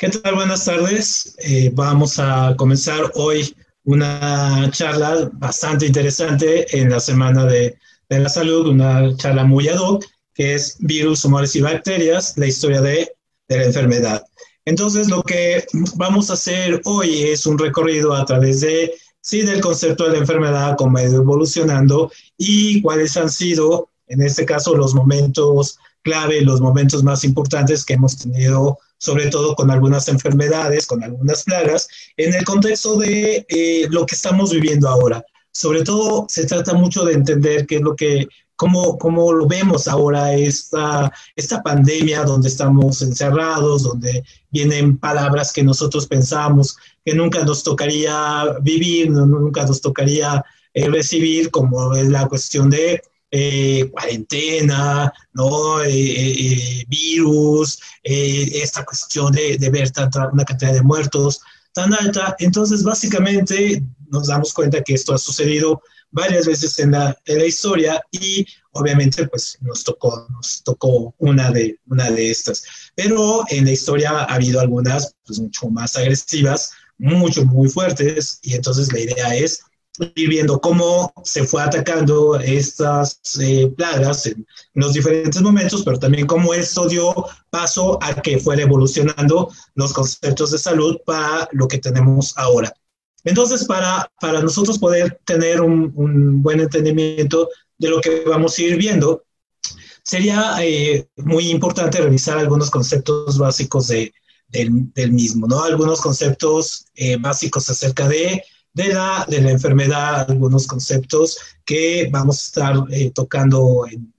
¿Qué tal? Buenas tardes. Eh, vamos a comenzar hoy una charla bastante interesante en la Semana de, de, la Salud, una charla muy ad hoc, que es virus, humores y bacterias, la historia de, de la enfermedad. Entonces, lo que vamos a hacer hoy es un recorrido a través de, sí, del concepto de la enfermedad, cómo ha ido evolucionando y cuáles han sido, en este caso, los momentos clave, los momentos más importantes que hemos tenido sobre todo con algunas enfermedades, con algunas plagas, en el contexto de eh, lo que estamos viviendo ahora. Sobre todo se trata mucho de entender qué es lo que, cómo, cómo lo vemos ahora esta, esta pandemia donde estamos encerrados, donde vienen palabras que nosotros pensamos que nunca nos tocaría vivir, nunca nos tocaría eh, recibir, como es la cuestión de eh, cuarentena, ¿no? Eh, eh, virus, esta cuestión de, de ver tanta, una cantidad de muertos tan alta. Entonces, básicamente, nos damos cuenta que esto ha sucedido varias veces en la, en la, historia y obviamente pues nos tocó, nos tocó una de, una de estas. Pero en la historia ha habido algunas pues mucho más agresivas, mucho, muy fuertes y entonces la idea es ir viendo cómo se fue atacando estas eh, plagas en, los diferentes momentos, pero también cómo esto dio paso a que fuera evolucionando los conceptos de salud para lo que tenemos ahora. Entonces, para, para nosotros poder tener un, un buen entendimiento de lo que vamos a ir viendo, sería eh, muy importante revisar algunos conceptos básicos de, del, mismo, ¿no? Algunos conceptos eh, básicos acerca de de la, de la enfermedad, algunos conceptos que vamos a estar eh, tocando en,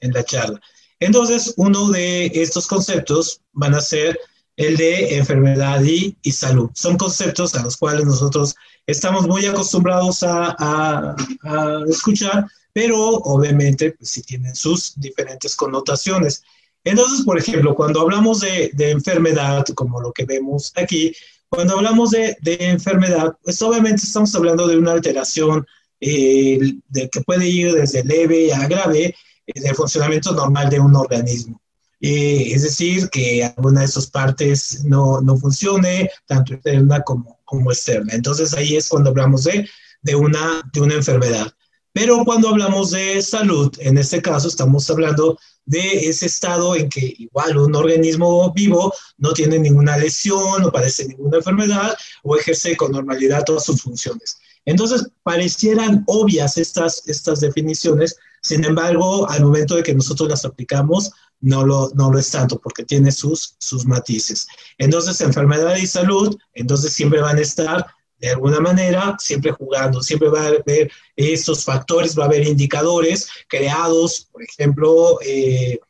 en, la charla. Entonces, uno de estos conceptos van a ser el de enfermedad y, y, salud. Son conceptos a los cuales nosotros estamos muy acostumbrados a, a, escuchar, pero obviamente pues, sí tienen sus diferentes connotaciones. Entonces, por ejemplo, cuando hablamos de, de enfermedad, como lo que vemos aquí, cuando hablamos de, de enfermedad, pues obviamente estamos hablando de una alteración eh, de, que puede ir desde leve a grave eh, del funcionamiento normal de un organismo. Eh, es decir, que alguna de sus partes no, no funcione, tanto interna como, como externa. Entonces ahí es cuando hablamos de, de, una, de una enfermedad. Pero cuando hablamos de salud, en este caso estamos hablando de ese estado en que igual un organismo vivo no tiene ninguna lesión, no padece ninguna enfermedad o ejerce con normalidad todas sus funciones. Entonces, parecieran obvias estas, estas definiciones, sin embargo, al momento de que nosotros las aplicamos, no lo, no lo es tanto porque tiene sus, sus matices. Entonces, enfermedad y salud, entonces siempre van a estar de alguna manera, siempre jugando, siempre va a haber estos factores, va a haber indicadores creados, por ejemplo, eh,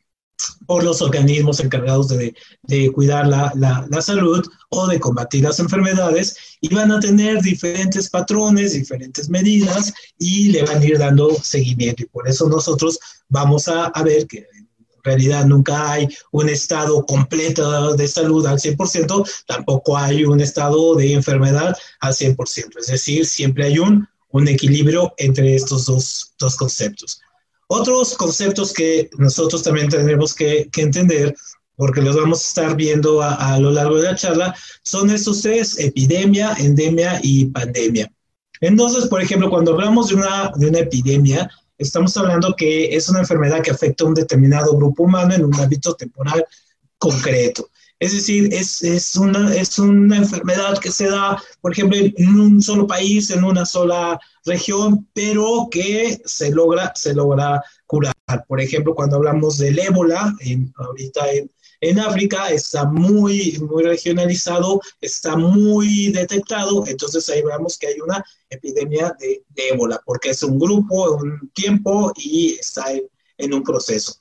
por los organismos encargados de, de cuidar la, la, la, salud o de combatir las enfermedades y van a tener diferentes patrones, diferentes medidas y le van a ir dando seguimiento. Y por eso nosotros vamos a, a ver que realidad nunca hay un estado completo de salud al 100%, tampoco hay un estado de enfermedad al 100%. Es decir, siempre hay un, un equilibrio entre estos dos, dos conceptos. Otros conceptos que nosotros también tenemos que, que entender, porque los vamos a estar viendo a, a, lo largo de la charla, son estos tres, epidemia, endemia y pandemia. Entonces, por ejemplo, cuando hablamos de una, de una epidemia, estamos hablando que es una enfermedad que afecta a un determinado grupo humano en un ámbito temporal concreto. Es decir, es, es, una, es una enfermedad que se da, por ejemplo, en un solo país, en una sola región, pero que se logra, se logra curar. Por ejemplo, cuando hablamos del ébola, ahorita en, en África está muy, muy regionalizado, está muy detectado, entonces ahí vemos que hay una epidemia de, de ébola, porque es un grupo, un tiempo y está en, en un proceso.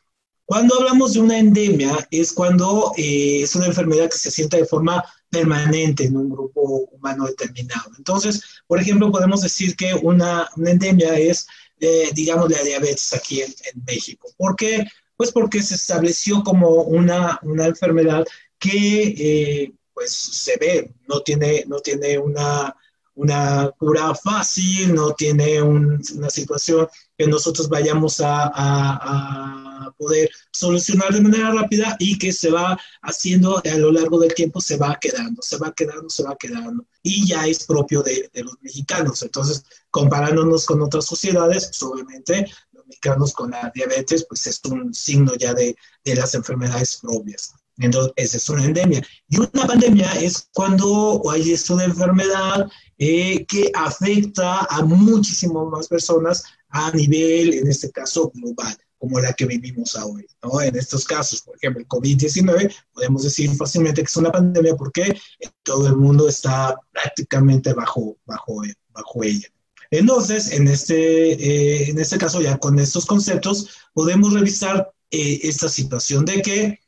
Cuando hablamos de una endemia es cuando eh, es una enfermedad que se sienta de forma permanente en un grupo humano determinado. Entonces, por ejemplo, podemos decir que una, una endemia es, eh, digamos, la diabetes aquí en, en México. ¿Por qué? Pues porque se estableció como una, una enfermedad que eh, pues se ve, no tiene, no tiene una, una cura fácil, no tiene un, una situación que nosotros vayamos a, a, poder solucionar de manera rápida y que se va haciendo a lo largo del tiempo, se va quedando, se va quedando, se va quedando. Y ya es propio de, de los mexicanos. Entonces, comparándonos con otras sociedades, pues obviamente mexicanos con la diabetes, pues es un signo ya de, de las enfermedades propias. Entonces, es una endemia. Y una pandemia es cuando hay esto de enfermedad eh, que afecta a muchísimas más personas a nivel, en este caso, global, como la que vivimos hoy. ¿no? En estos casos, por ejemplo, el COVID-19, podemos decir fácilmente que es una pandemia porque todo el mundo está prácticamente bajo, bajo, bajo ella. Entonces, en este, eh, en este caso, ya con estos conceptos, podemos revisar eh, esta situación de que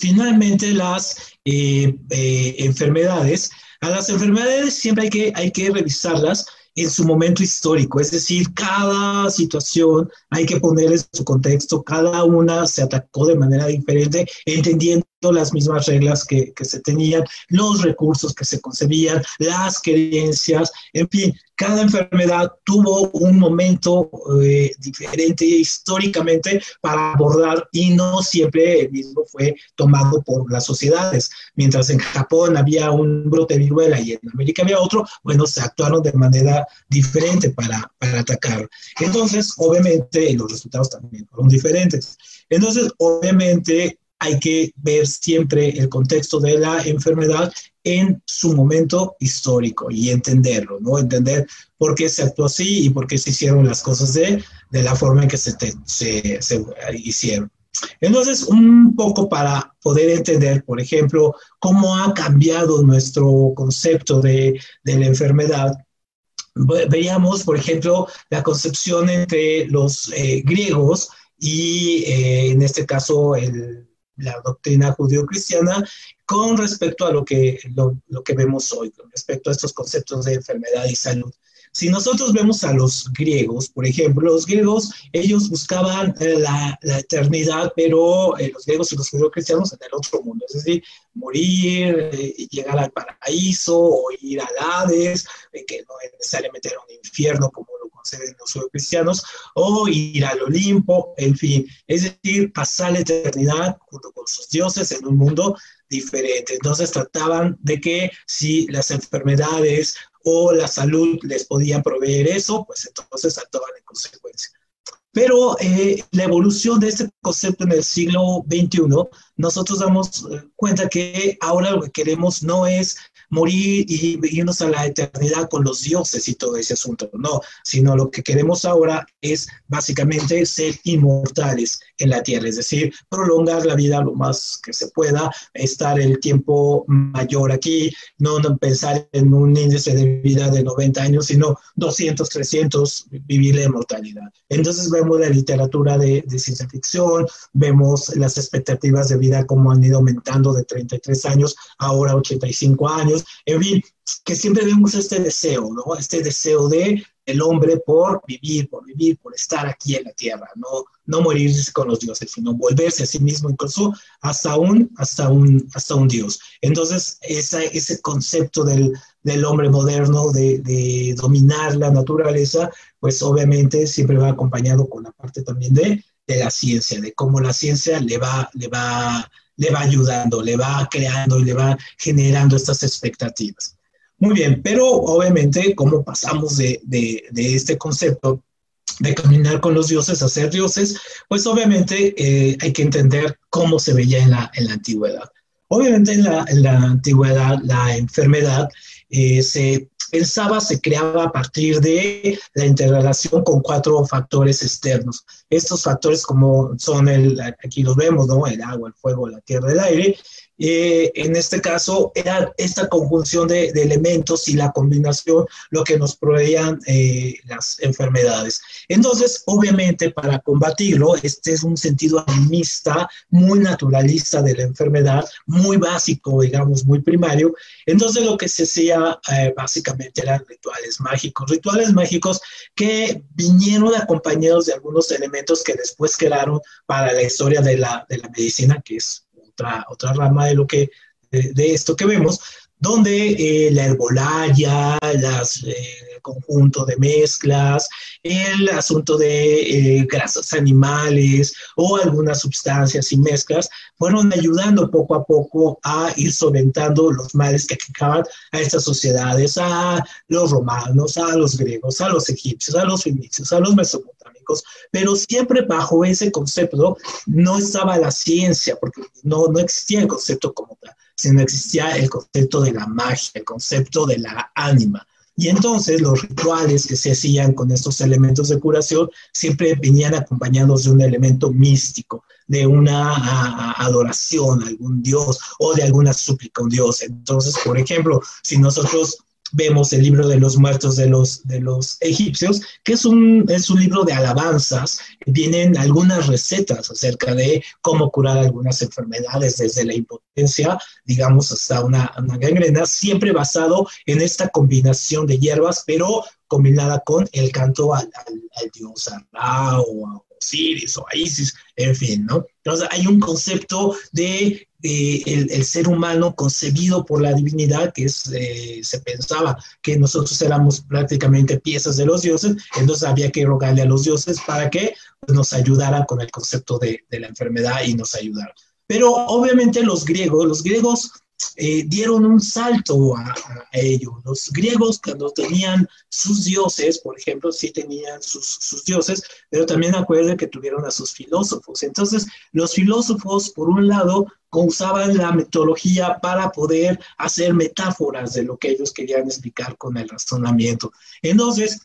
finalmente las eh, enfermedades, a las enfermedades siempre hay que, hay que revisarlas en su momento histórico, es decir, cada situación hay que poner en su contexto, cada una se atacó de manera diferente, entendiendo las mismas reglas que, que, se tenían, los recursos que se concebían, las creencias, en fin, cada enfermedad tuvo un momento eh, diferente históricamente para abordar y no siempre el mismo fue tomado por las sociedades. Mientras en Japón había un brote de viruela y en América había otro, bueno, se actuaron de manera diferente para, para atacar. Entonces, obviamente, los resultados también fueron diferentes. Entonces, obviamente, hay que ver siempre el contexto de la enfermedad en su momento histórico y entenderlo, ¿no? Entender por qué se actuó así y por qué se hicieron las cosas de, de la forma en que se, se, se, hicieron. Entonces, un poco para poder entender, por ejemplo, cómo ha cambiado nuestro concepto de, de la enfermedad, veíamos, por ejemplo, la concepción entre los eh, griegos y, eh, en este caso, el la doctrina judío-cristiana con respecto a lo que, lo, que vemos hoy, con respecto a estos conceptos de enfermedad y salud. Si nosotros vemos a los griegos, por ejemplo, los griegos, ellos buscaban eh, la, eternidad, pero eh, los griegos y los judío-cristianos en el otro mundo, es decir, morir, eh, llegar al paraíso o ir al Hades, que no es necesariamente era un infierno como conceden los judío-cristianos, o ir al Olimpo, en fin, es decir, pasar la eternidad junto con sus dioses en un mundo diferente. Entonces trataban de que si las enfermedades o la salud les podían proveer eso, pues entonces actuaban en consecuencia. Pero eh, la evolución de este concepto en el siglo XXI, nosotros damos eh, cuenta que ahora lo que queremos no es morir y irnos a la eternidad con los dioses y todo ese asunto, no, sino lo que queremos ahora es básicamente ser inmortales en la tierra, es decir, prolongar la vida lo más que se pueda, estar el tiempo mayor aquí, no, pensar en un índice de vida de 90 años, sino 200, 300, vivir la inmortalidad. Entonces vemos la literatura de, de ciencia ficción, vemos las expectativas de vida como han ido aumentando de 33 años, ahora 85 años, en fin, que siempre vemos este deseo, ¿no? Este deseo de el hombre por vivir, por vivir, por estar aquí en la tierra, no, no morirse con los dioses, sino volverse a sí mismo incluso hasta un, hasta un, hasta un dios. Entonces, esa, ese concepto del, del hombre moderno de, de, dominar la naturaleza, pues obviamente siempre va acompañado con la parte también de, de la ciencia, de cómo la ciencia le va, le va le va ayudando, le va creando y le va generando estas expectativas. Muy bien, pero obviamente, ¿cómo pasamos de, de, este concepto de caminar con los dioses a ser dioses? Pues obviamente eh, hay que entender cómo se veía en la, en la antigüedad. Obviamente en la, en la antigüedad la enfermedad eh, se pensaba, se creaba a partir de la interrelación con cuatro factores externos. Estos factores como son el, aquí los vemos, ¿no? El agua, el fuego, la tierra, el aire, eh, en este caso era esta conjunción de, de, elementos y la combinación lo que nos proveían eh, las enfermedades. Entonces, obviamente, para combatirlo, este es un sentido animista, muy naturalista de la enfermedad, muy básico, digamos, muy primario. Entonces, lo que se hacía eh, básicamente eran rituales mágicos, rituales mágicos que vinieron acompañados de algunos elementos que después quedaron para la historia de la, de la medicina, que es otra, otra rama de, lo que, de, esto que vemos, donde eh, la herbolaya, las, eh, conjunto de mezclas, el asunto de eh, grasas animales o algunas sustancias y mezclas, fueron ayudando poco a poco a ir solventando los males que acaban a estas sociedades, a los romanos, a los griegos, a los egipcios, a los fenicios, a los mesopotámicos, pero siempre bajo ese concepto no estaba la ciencia, porque no, no existía el concepto como tal, sino existía el concepto de la magia, el concepto de la ánima. Y entonces los rituales que se hacían con estos elementos de curación siempre venían acompañados de un elemento místico, de una adoración a algún dios o de alguna súplica a un dios. Entonces, por ejemplo, si nosotros vemos el libro de los muertos de los, de los egipcios, que es un, es un libro de alabanzas. Vienen algunas recetas acerca de cómo curar algunas enfermedades, desde la impotencia, digamos, hasta una, una gangrena, siempre basado en esta combinación de hierbas, pero combinada con el canto al, al, dios Ra o a Osiris o a Isis, en fin, ¿no? Entonces hay un concepto de el, ser humano concebido por la divinidad, que es, eh, se pensaba que nosotros éramos prácticamente piezas de los dioses, entonces había que rogarle a los dioses para que nos ayudara con el concepto de, de la enfermedad y nos ayudara. Pero obviamente los griegos, los griegos eh, dieron un salto a, ellos. Los griegos cuando tenían sus dioses, por ejemplo, sí tenían sus, sus dioses, pero también acuerden que tuvieron a sus filósofos. Entonces, los filósofos, por un lado, usaban la metodología para poder hacer metáforas de lo que ellos querían explicar con el razonamiento. Entonces,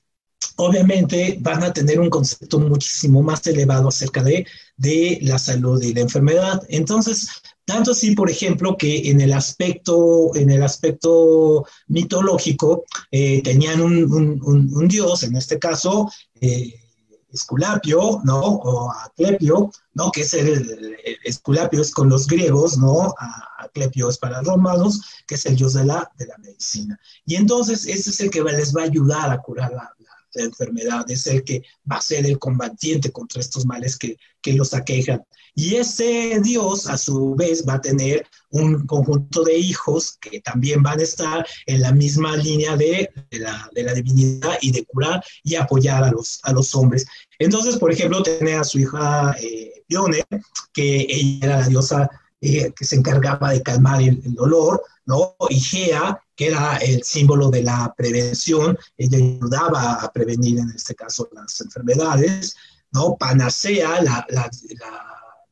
obviamente van a tener un concepto muchísimo más elevado acerca de, de la salud y la enfermedad. Entonces, tanto así, por ejemplo, que en el aspecto, en el aspecto mitológico eh, tenían un, dios, en este caso, eh, Esculapio, ¿no? O Aclepio, ¿no? Que es el, Esculapio es con los griegos, ¿no? Aclepio es para los romanos, que es el dios de la, de la medicina. Y entonces, ese es el que les va a ayudar a curar la, enfermedad, es el que va a ser el combatiente contra estos males que, que los aquejan. Y ese Dios, a su vez, va a tener un conjunto de hijos que también van a estar en la misma línea de, la, de la, divinidad y de curar y apoyar a los, a los hombres. Entonces, por ejemplo, tiene a su hija eh, Pione, que ella era la diosa eh, que se encargaba de calmar el, dolor, ¿no? Y Gea, que era el símbolo de la prevención, ella ayudaba a prevenir en este caso las enfermedades, ¿no? Panacea, la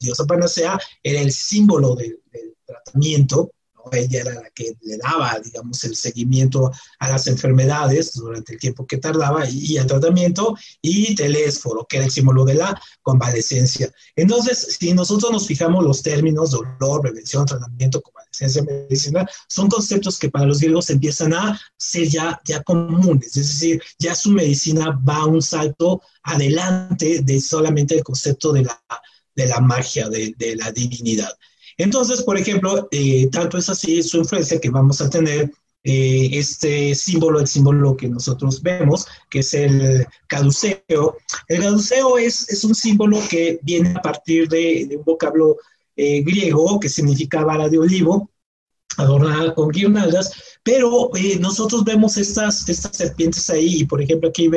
diosa Panacea, era el símbolo del, tratamiento, ella era la que le daba, digamos, el seguimiento a las enfermedades durante el tiempo que tardaba y, el tratamiento, y telésforo, que era el símbolo de la convalecencia. Entonces, si nosotros nos fijamos los términos dolor, prevención, tratamiento, convalecencia, medicina, son conceptos que para los griegos empiezan a ser ya, ya comunes, es decir, ya su medicina va un salto adelante de solamente el concepto de la, de la magia, de, de la divinidad. Entonces, por ejemplo, eh, tanto es así su influencia que vamos a tener eh, este símbolo, el símbolo que nosotros vemos, que es el caduceo. El caduceo es, es un símbolo que viene a partir de, un vocablo eh, griego que significa vara de olivo, adornada con guirnaldas, pero nosotros vemos estas, estas serpientes ahí, y por ejemplo aquí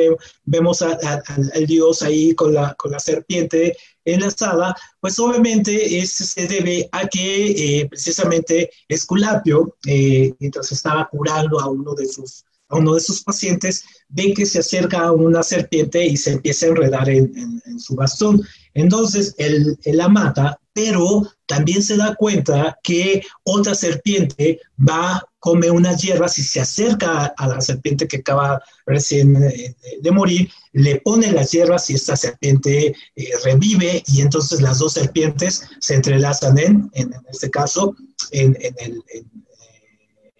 vemos al dios ahí con la, con la serpiente enlazada, pues obviamente eso se debe a que eh, precisamente Esculapio, eh, mientras estaba curando a uno de sus uno de sus pacientes, ve que se acerca una serpiente y se empieza a enredar en, su bastón. Entonces él, la mata, pero también se da cuenta que otra serpiente va come unas hierbas y se acerca a la serpiente que acaba recién eh, de morir, le pone las hierbas y esta serpiente eh, revive y entonces las dos serpientes se entrelazan en, este caso, en, en,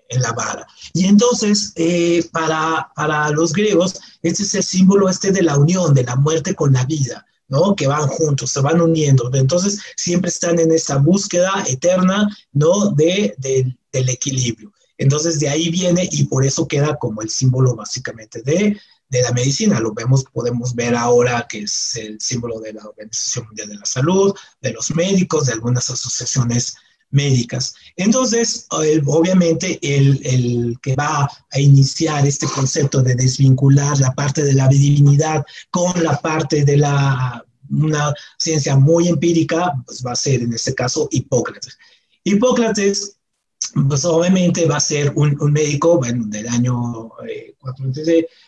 en la vara. Y entonces, eh, para, para los griegos, este es el símbolo este de la unión, de la muerte con la vida. ¿no? Que van juntos, se van uniendo. Entonces, siempre están en esa búsqueda eterna, ¿no? De, de, del equilibrio. Entonces de ahí viene y por eso queda como el símbolo básicamente de, de la medicina. Lo vemos, podemos ver ahora que es el símbolo de la Organización Mundial de la Salud, de los médicos, de algunas asociaciones médicas. Entonces, obviamente, el, el, que va a iniciar este concepto de desvincular la parte de la divinidad con la parte de la una ciencia muy empírica, pues va a ser en este caso Hipócrates. Hipócrates pues obviamente va a ser un, médico, bueno, del año 4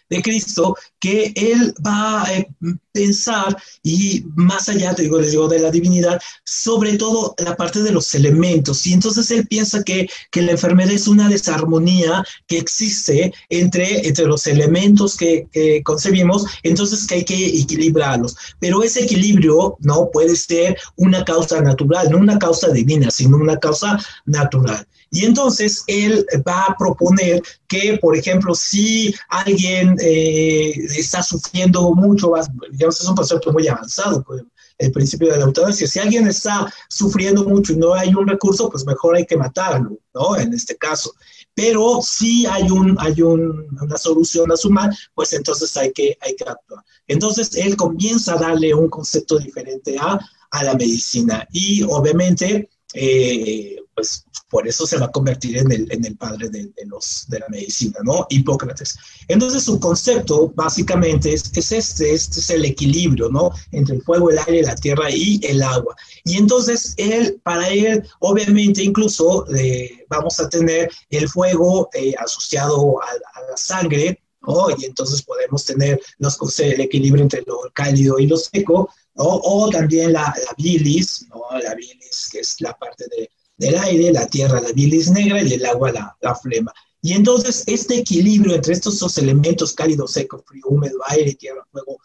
de, Cristo, que él va a eh, pensar y más allá, te digo, les digo, de la divinidad, sobre todo la parte de los elementos. Y entonces él piensa que, que la enfermedad es una desarmonía que existe entre, entre los elementos que, que concebimos, entonces que hay que equilibrarlos. Pero ese equilibrio no puede ser una causa natural, no una causa divina, sino una causa natural. Y entonces él va a proponer que, por ejemplo, si alguien eh, está sufriendo mucho, digamos, es un concepto muy avanzado, pues, el principio de la eutanasia, si alguien está sufriendo mucho y no hay un recurso, pues mejor hay que matarlo, ¿no? En este caso. Pero si hay, un, hay una solución a su mal, pues entonces hay que, hay que actuar. Entonces él comienza a darle un concepto diferente a, a la medicina y obviamente, eh, pues por eso se va a convertir en el, en el padre de, los, de la medicina, ¿no? Hipócrates. Entonces su concepto básicamente es, es, este, este es el equilibrio, ¿no? Entre el fuego, el aire, la tierra y el agua. Y entonces él, para él, obviamente incluso eh, vamos a tener el fuego eh, asociado a, la sangre, ¿no? Y entonces podemos tener los, el equilibrio entre lo cálido y lo seco, O también la, la bilis, ¿no? La bilis, que es la parte de del aire, la tierra, la bilis negra y el agua, la, flema. Y entonces este equilibrio entre estos dos elementos, cálido, seco, frío, húmedo, aire, tierra, fuego,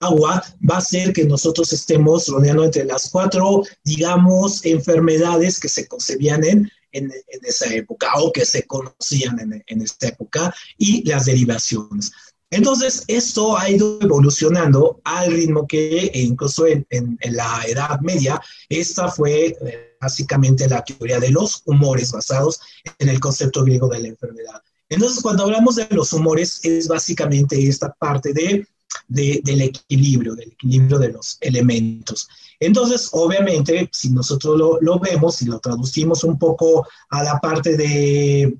agua, va a hacer que nosotros estemos rodeando entre las cuatro, digamos, enfermedades que se concebían en, en, esa época o que se conocían en, en esta época y las derivaciones. Entonces, esto ha ido evolucionando al ritmo que incluso en, la Edad Media, esta fue eh, básicamente la teoría de los humores basados en el concepto griego de la enfermedad. Entonces, cuando hablamos de los humores, es básicamente esta parte de, del equilibrio, del equilibrio de los elementos. Entonces, obviamente, si nosotros lo, vemos y lo traducimos un poco a la parte de,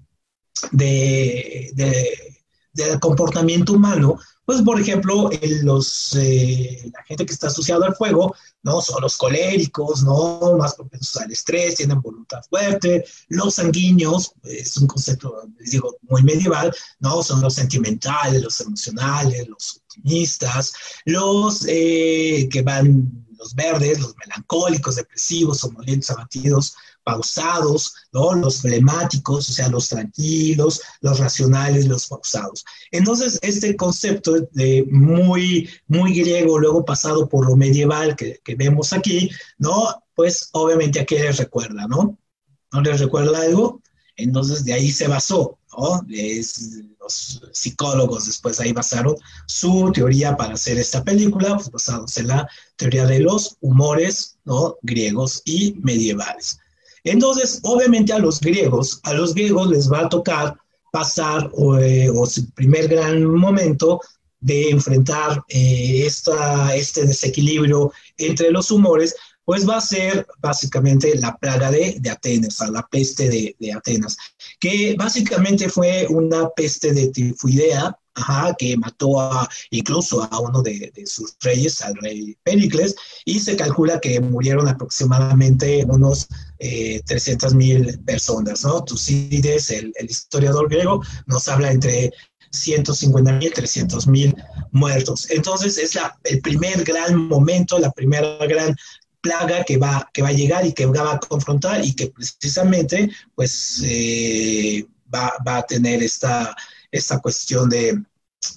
de del comportamiento humano, pues por ejemplo, los, eh, la gente que está asociada al fuego, ¿no? Son los coléricos, ¿no? Más propensos al estrés, tienen voluntad fuerte. Los sanguíneos, es un concepto, les digo, muy medieval, ¿no? Son los sentimentales, los emocionales, los optimistas, los eh, que van, los verdes, los melancólicos, depresivos, somnolentos, abatidos, pausados, ¿no? Los flemáticos, o sea, los tranquilos, los racionales, los pausados. Entonces, este concepto de muy, muy griego, luego pasado por lo medieval que, vemos aquí, ¿no? Pues obviamente a qué les recuerda, ¿no? ¿No les recuerda algo? Entonces, de ahí se basó, ¿no? Los psicólogos después ahí basaron su teoría para hacer esta película, pues basados en la teoría de los humores, ¿no? Griegos y medievales. Entonces, obviamente a los griegos, a los griegos les va a tocar pasar o, eh, su primer gran momento de enfrentar eh, esta, este desequilibrio entre los humores, pues va a ser básicamente la plaga de, de Atenas, la peste de, de, Atenas, que básicamente fue una peste de tifoidea, que mató a, incluso a uno de, sus reyes, al rey Pericles, y se calcula que murieron aproximadamente unos eh, 300 mil personas, ¿no? Tucídides, el, el historiador griego, nos habla entre 150 mil, 300 mil muertos. Entonces es la, el primer gran momento, la primera gran plaga que va, que va a llegar y que va a confrontar y que precisamente pues eh, va, va, a tener esta, esta cuestión de,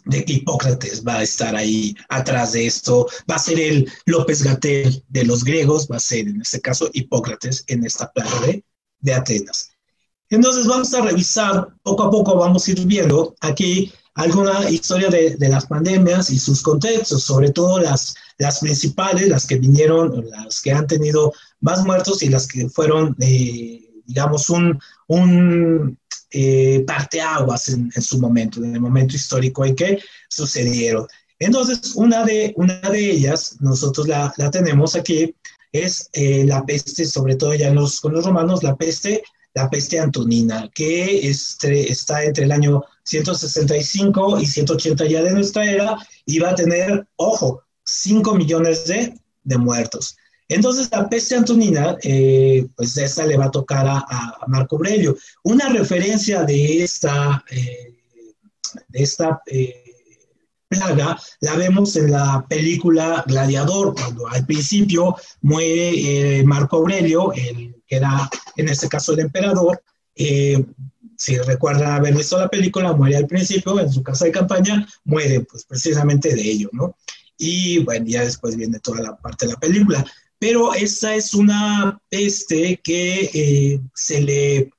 que Hipócrates va a estar ahí atrás de esto, va a ser el López Gatel de los griegos, va a ser en este caso Hipócrates en esta plaga de, Atenas. Entonces vamos a revisar, poco a poco vamos a ir viendo aquí alguna historia de, las pandemias y sus contextos, sobre todo las, las principales, las que vinieron, las que han tenido más muertos y las que fueron, eh, digamos, un, un eh, parteaguas en, en, su momento, en el momento histórico en que sucedieron. Entonces, una de, una de ellas, nosotros la, la tenemos aquí, es eh, la peste, sobre todo ya los, con los romanos, la peste, la peste antonina, que este, está entre el año 165 y 180 ya de nuestra era, y va a tener, ojo, 5 millones de, de muertos. Entonces, la peste antonina, eh, pues esta le va a tocar a, Marco Aurelio. Una referencia de esta, eh, de esta eh, plaga la vemos en la película Gladiador, cuando al principio muere Marco Aurelio, el, que era en este caso el emperador. si recuerdan haber visto la película, muere al principio en su casa de campaña, muere pues precisamente de ello, ¿no? Y bueno, ya después viene toda la parte de la película pero esta es una peste que eh, se le eh,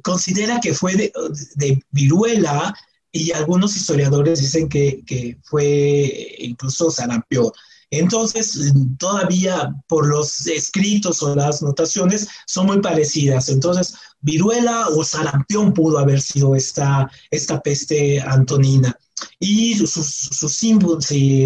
considera que fue de, viruela y algunos historiadores dicen que, fue incluso sarampión. Entonces, todavía por los escritos o las notaciones son muy parecidas. Entonces, viruela o sarampión pudo haber sido esta, esta peste antonina. Y sus, sus,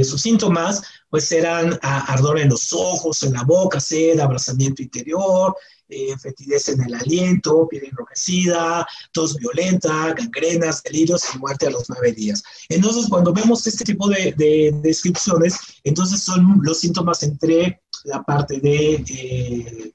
sus síntomas pues eran ardor en los ojos, en la boca, sed, abrazamiento interior, eh, fetidez en el aliento, piel enrojecida, tos violenta, gangrenas, delirios y muerte a los nueve días. Entonces, cuando vemos este tipo de, descripciones, entonces son los síntomas entre la parte de... Eh,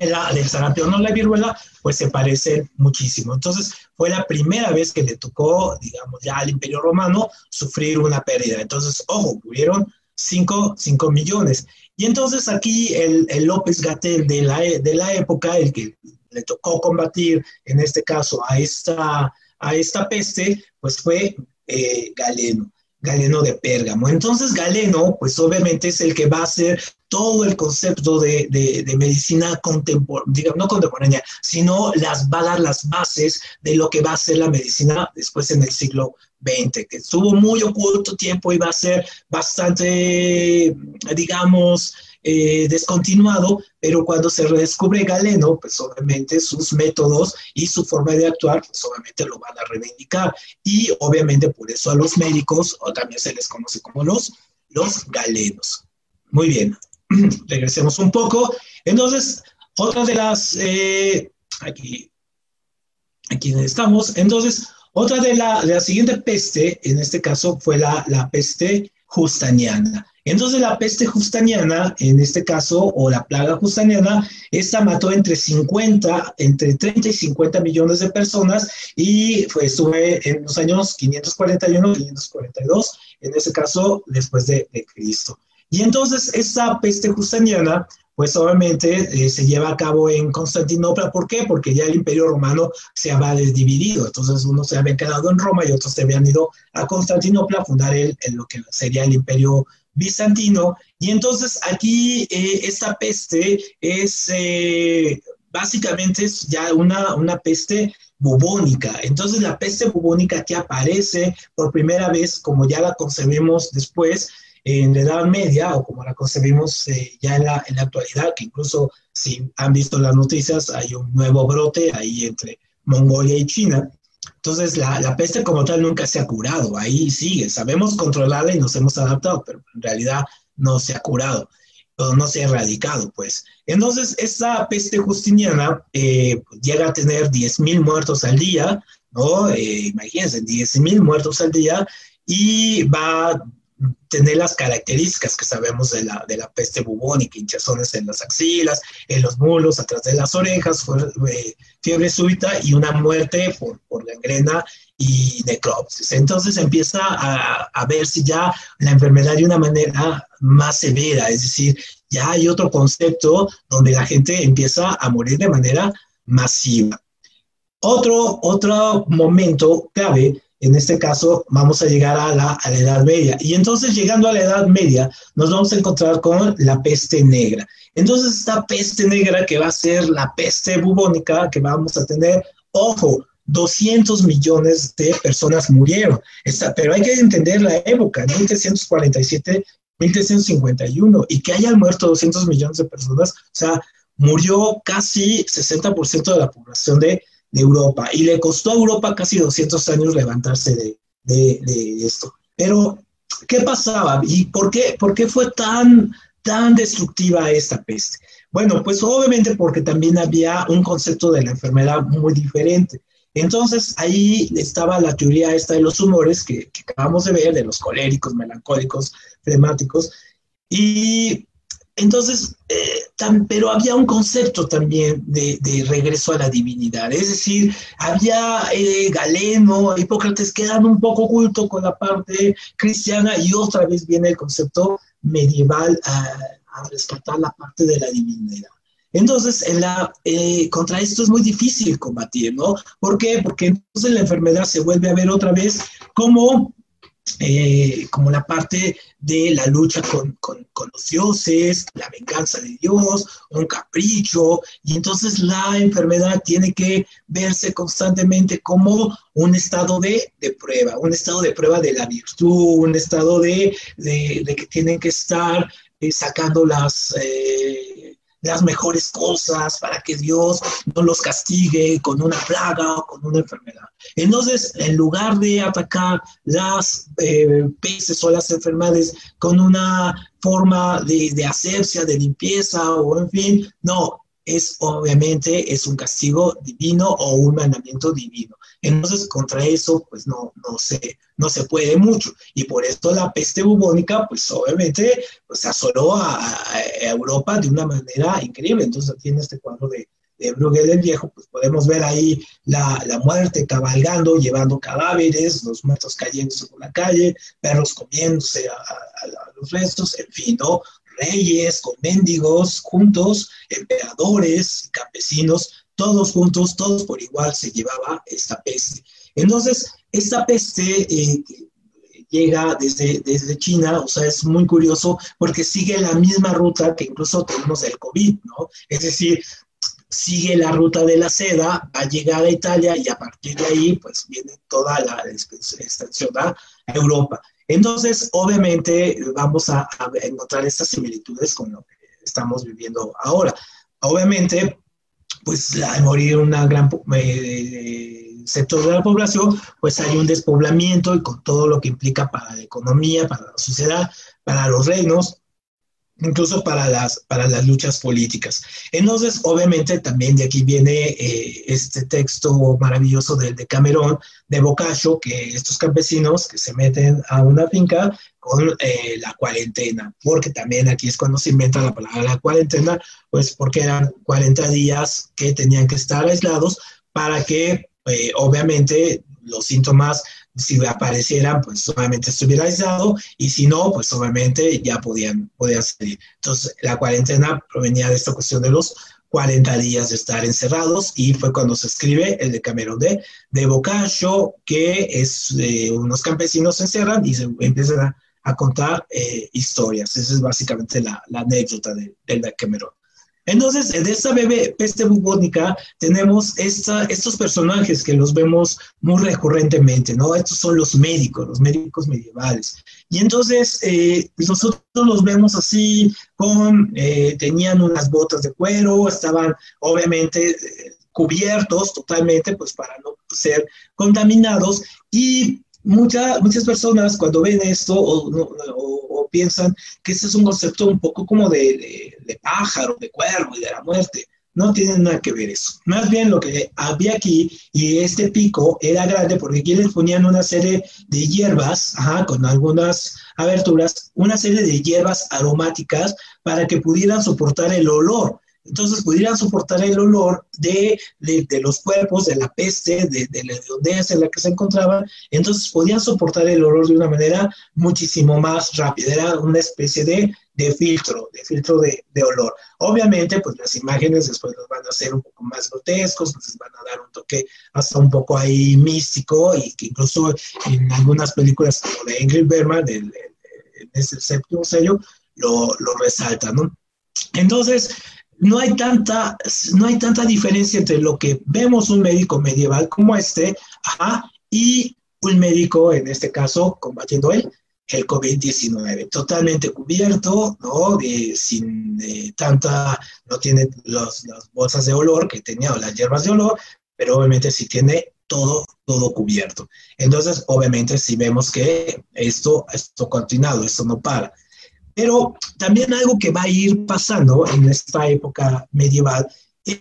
la, del sarampión o la viruela, pues se parecen muchísimo. Entonces, fue la primera vez que le tocó, digamos, ya al Imperio Romano sufrir una pérdida. Entonces, ojo, hubieron 5 millones. Y entonces aquí el, el López Gatel de la, de la época, el que le tocó combatir en este caso a esta, a esta peste, pues fue eh, Galeno. Galeno de Pérgamo. Entonces Galeno, pues obviamente es el que va a hacer todo el concepto de, de, medicina contemporánea, digamos, no contemporánea, sino las, va a dar las bases de lo que va a ser la medicina después en el siglo XX, que estuvo muy oculto tiempo y va a ser bastante, digamos, eh, descontinuado, pero cuando se redescubre Galeno, pues obviamente sus métodos y su forma de actuar, pues obviamente lo van a reivindicar. Y obviamente por eso a los médicos, o también se les conoce como los, galenos. Muy bien, regresemos un poco. Entonces, otra de las, eh, aquí, aquí estamos, entonces, otra de la, de la siguiente peste, en este caso, fue la, la peste justaniana. Entonces la peste justaniana, en este caso, o la plaga justaniana, esta mató entre 50, entre 30 y 50 millones de personas y fue, estuve en los años 541, 542, en ese caso, después de, Cristo. Y entonces esta peste justaniana, pues obviamente eh, se lleva a cabo en Constantinopla. ¿Por qué? Porque ya el imperio romano se había dividido. Entonces unos se habían quedado en Roma y otros se habían ido a Constantinopla a fundar el, lo que sería el imperio bizantino. Y entonces aquí eh, esta peste es eh, básicamente es ya una, una peste bubónica. Entonces la peste bubónica que aparece por primera vez, como ya la concebimos después, en la Edad Media, o como la concebimos eh, ya en la, en la actualidad, que incluso si han visto las noticias, hay un nuevo brote ahí entre Mongolia y China. Entonces, la, la, peste como tal nunca se ha curado, ahí sigue, sabemos controlarla y nos hemos adaptado, pero en realidad no se ha curado, o no se ha erradicado, pues. Entonces, esta peste justiniana eh, llega a tener 10.000 muertos al día, ¿no? Eh, imagínense, 10.000 muertos al día y va tener las características que sabemos de la, de la peste bubónica, hinchazones en las axilas, en los mulos, atrás de las orejas, eh, fiebre súbita y una muerte por, por gangrena y necropsis. Entonces empieza a, a verse ya la enfermedad de una manera más severa, es decir, ya hay otro concepto donde la gente empieza a morir de manera masiva. Otro, otro momento clave en este caso vamos a llegar a la, Edad Media. Y entonces llegando a la Edad Media nos vamos a encontrar con la peste negra. Entonces esta peste negra que va a ser la peste bubónica que vamos a tener, ojo, 200 millones de personas murieron. pero hay que entender la época, 1347, 1351, y que hayan muerto 200 millones de personas, o sea, murió casi 60% de la población de, de Europa y le costó a Europa casi 200 años levantarse de, de, esto. Pero, ¿qué pasaba? ¿Y por qué, por qué fue tan, tan destructiva esta peste? Bueno, pues obviamente porque también había un concepto de la enfermedad muy diferente. Entonces ahí estaba la teoría esta de los humores que, que acabamos de ver, de los coléricos, melancólicos, flemáticos, y entonces, eh, pero había un concepto también de, regreso a la divinidad, es decir, había eh, Galeno, Hipócrates quedan un poco oculto con la parte cristiana y otra vez viene el concepto medieval a, rescatar la parte de la divinidad. Entonces, eh, contra esto es muy difícil combatir, ¿no? ¿Por qué? Porque entonces la enfermedad se vuelve a ver otra vez como eh, como la parte de la lucha con, con, los dioses, la venganza de Dios, un capricho, y entonces la enfermedad tiene que verse constantemente como un estado de, de prueba, un estado de prueba de la virtud, un estado de, de, que tienen que estar eh, sacando las... Eh, las mejores cosas para que Dios no los castigue con una plaga o con una enfermedad. Entonces, en lugar de atacar las eh, peces o las enfermedades con una forma de, de de limpieza o en fin, no, es obviamente es un castigo divino o un mandamiento divino. Entonces, contra eso, pues no, no, se, no se puede mucho. Y por esto la peste bubónica, pues obviamente, pues asoló a, Europa de una manera increíble. Entonces, aquí en este cuadro de, de Bruegel el Viejo, pues podemos ver ahí la, la, muerte cabalgando, llevando cadáveres, los muertos cayéndose por la calle, perros comiéndose a, a los restos, en fin, ¿no? Reyes con mendigos juntos, emperadores, campesinos, todos juntos, todos por igual se llevaba esta peste. Entonces, esta peste eh, llega desde, desde China, o sea, es muy curioso porque sigue la misma ruta que incluso tenemos el COVID, ¿no? Es decir, sigue la ruta de la seda, va a llegar a Italia y a partir de ahí, pues viene toda la extensión a Europa. Entonces, obviamente, vamos a, a encontrar estas similitudes con lo que estamos viviendo ahora. Obviamente, pues al morir una gran eh, sector de la población, pues hay un despoblamiento y con todo lo que implica para la economía, para la sociedad, para los reinos, incluso para las, para las luchas políticas. Entonces, obviamente, también de aquí viene eh, este texto maravilloso del de Camerón, de Boccaccio, que estos campesinos que se meten a una finca con eh, la cuarentena, porque también aquí es cuando se inventa la palabra la cuarentena, pues porque eran 40 días que tenían que estar aislados para que, eh, obviamente, los síntomas si aparecieran, pues obviamente estuviera aislado y si no, pues obviamente ya podían, podían salir. Entonces, la cuarentena provenía de esta cuestión de los 40 días de estar encerrados y fue cuando se escribe el de Camerón de, de Boccaccio, que es eh, unos campesinos se encerran y se empiezan a, contar eh, historias. Esa es básicamente la, la anécdota de, de Camerón. Entonces, en esta bebé peste bubónica tenemos esta, estos personajes que los vemos muy recurrentemente, ¿no? Estos son los médicos, los médicos medievales. Y entonces eh, nosotros los vemos así, con, eh, tenían unas botas de cuero, estaban obviamente eh, cubiertos totalmente, pues para no ser contaminados y muchas personas cuando ven esto o, piensan que este es un concepto un poco como de, pájaro, de cuervo y de la muerte. No tienen nada que ver eso. Más bien lo que había aquí, y este pico era grande porque aquí les ponían una serie de hierbas, con algunas aberturas, una serie de hierbas aromáticas para que pudieran soportar el olor entonces pudieran soportar el olor de, de, los cuerpos, de la peste, de, de la hediondez en la que se encontraban, entonces podían soportar el olor de una manera muchísimo más rápida, era una especie de, filtro, de filtro de, olor. Obviamente, pues las imágenes después los van a hacer un poco más grotescos, les van a dar un toque hasta un poco ahí místico, y que incluso en algunas películas como de Ingrid Bergman, en ese séptimo sello, lo, lo resaltan, ¿no? Entonces, no hay tanta, no hay tanta diferencia entre lo que vemos un médico medieval como este y un médico, en este caso, combatiendo el, el COVID-19, totalmente cubierto, ¿no? sin tanta, no tiene las bolsas de olor que tenía o las hierbas de olor, pero obviamente sí tiene todo, todo cubierto. Entonces, obviamente, si vemos que esto, esto continuado, esto no para. Pero también algo que va a ir pasando en esta época medieval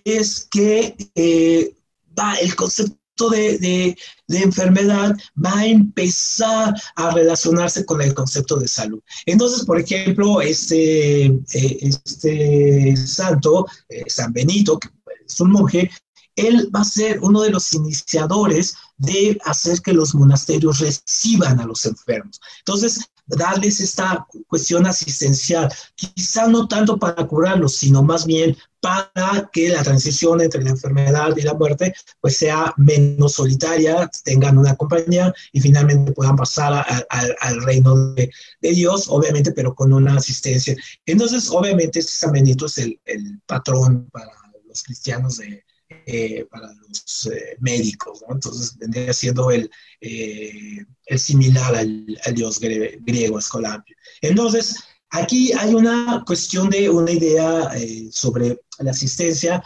es que eh, va el concepto de, enfermedad va a empezar a relacionarse con el concepto de salud. Entonces, por ejemplo, este, eh, este santo, eh, San Benito, que es un monje, él va a ser uno de los iniciadores de hacer que los monasterios reciban a los enfermos. Entonces, darles esta cuestión asistencial, quizá no tanto para curarlos, sino más bien para que la transición entre la enfermedad y la muerte pues sea menos solitaria, tengan una compañía y finalmente puedan pasar al reino de, Dios, obviamente, pero con una asistencia. Entonces, obviamente, San Benito es el, el patrón para los cristianos de, eh, para los eh, médicos. Entonces vendría siendo el, eh, el similar al, dios griego Escolapio. Entonces, aquí hay una cuestión de una idea sobre la asistencia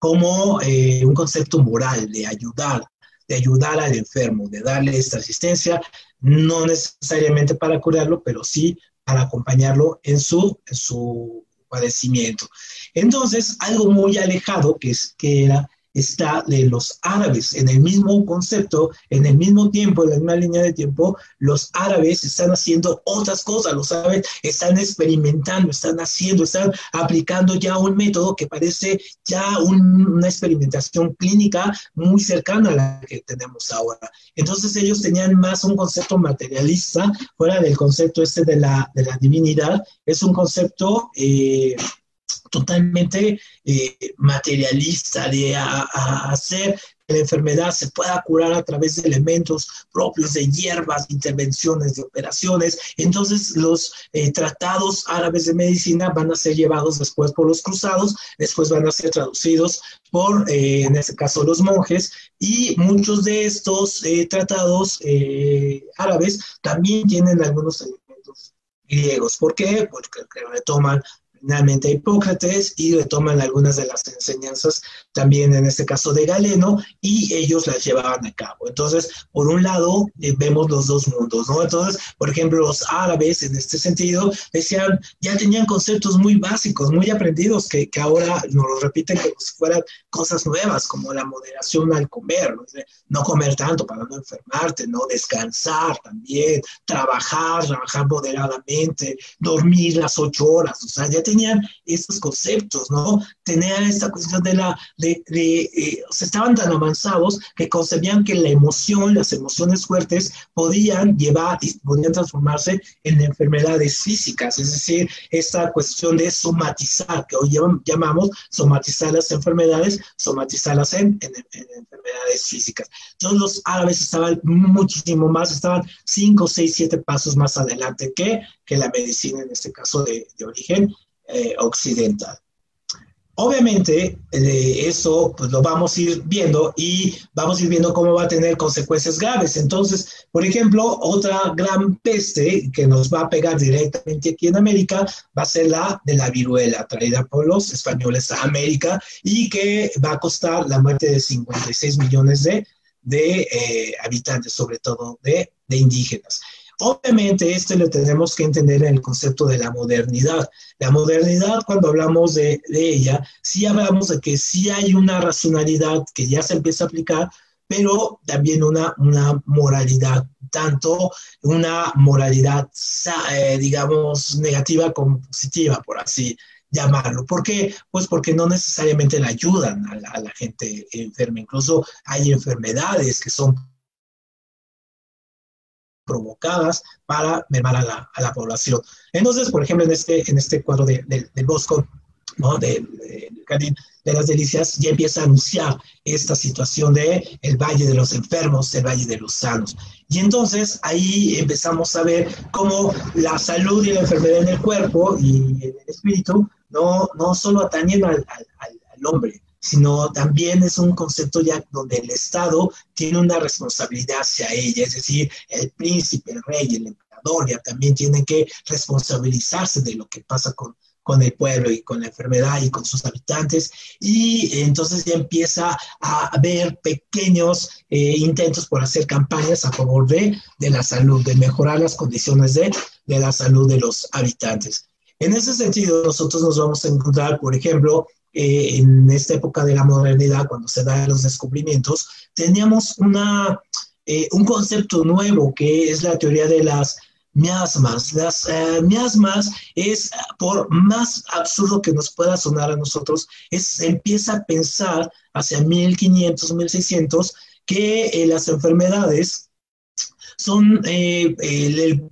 como un concepto moral de ayudar, de ayudar al enfermo, de darle esta asistencia, no necesariamente para curarlo, pero sí para acompañarlo en su, en su padecimiento. Entonces, algo muy alejado que, es, que era está de los árabes. En el mismo concepto, en el mismo tiempo, en la misma línea de tiempo, los árabes están haciendo otras cosas, los árabes están experimentando, están haciendo, están aplicando ya un método que parece ya una experimentación clínica muy cercana a la que tenemos ahora. Entonces ellos tenían más un concepto materialista, fuera del concepto este de la, de la divinidad, es un concepto... Eh, totalmente eh, materialista, de hacer que la enfermedad se pueda curar a través de elementos propios de hierbas, intervenciones, de operaciones. Entonces los eh, tratados árabes de medicina van a ser llevados después por los cruzados, después van a ser traducidos por, eh, en este caso, los monjes, y muchos de estos tratados árabes también tienen algunos elementos griegos. ¿Por qué? Porque retoman finalmente a Hipócrates y retoman algunas de las enseñanzas también en este caso de Galeno y ellos las llevaban a cabo. Entonces, por un lado, eh, vemos los dos mundos, ¿no? Entonces, por ejemplo, los árabes en este sentido decían, ya tenían conceptos muy básicos, muy aprendidos que, ahora nos los repiten como si fueran cosas nuevas, como la moderación al comer, ¿no? comer tanto para no enfermarte, ¿no? Descansar también, trabajar, trabajar moderadamente, dormir las ocho horas, o sea, ya tenían estos conceptos, ¿no? Tenían esta cuestión de la, eh, o sea, estaban tan avanzados que concebían que la emoción, las emociones fuertes podían llevar y podían transformarse en enfermedades físicas, es decir, esta cuestión de somatizar, que hoy llamamos somatizar las enfermedades, somatizarlas en, en, en enfermedades físicas. Entonces los árabes estaban muchísimo más, estaban cinco, seis, siete pasos más adelante que, que la medicina, en este caso de, origen eh, occidental. Obviamente, eso pues, lo vamos a ir viendo y vamos a ir viendo cómo va a tener consecuencias graves. Entonces, por ejemplo, otra gran peste que nos va a pegar directamente aquí en América va a ser la de la viruela, traída por los españoles a América y que va a costar la muerte de 56 millones de, eh, habitantes, sobre todo de indígenas. Obviamente esto lo tenemos que entender en el concepto de la modernidad. La modernidad, cuando hablamos de, ella, sí hablamos de que sí hay una racionalidad que ya se empieza a aplicar, pero también una, una moralidad, tanto una moralidad, eh, digamos, negativa como positiva, por así llamarlo. ¿Por qué? Pues porque no necesariamente le ayudan a la, a la gente enferma. Incluso hay enfermedades que son provocadas para mermar a la, a la, población. Entonces, por ejemplo, en este, en este cuadro de, del Bosco, ¿no? de, Jardín de las Delicias, ya empieza a anunciar esta situación de el Valle de los Enfermos, el Valle de los Sanos. Y entonces ahí empezamos a ver cómo la salud y la enfermedad en el cuerpo y en el espíritu no, no solo atañen al, al hombre, sino también es un concepto ya donde el Estado tiene una responsabilidad hacia ella, es decir, el príncipe, el rey, el emperador ya también tienen que responsabilizarse de lo que pasa con, con el pueblo y con la enfermedad y con sus habitantes. Y entonces ya empieza a haber pequeños eh, intentos por hacer campañas a favor de, de, la salud, de mejorar las condiciones de, de la salud de los habitantes. En ese sentido, nosotros nos vamos a encontrar, por ejemplo, eh, en esta época de la modernidad, cuando se dan los descubrimientos, teníamos una, eh, un concepto nuevo que es la teoría de las miasmas. Las eh, miasmas es, por más absurdo que nos pueda sonar a nosotros, es, empieza a pensar hacia 1500, 1600, que las enfermedades son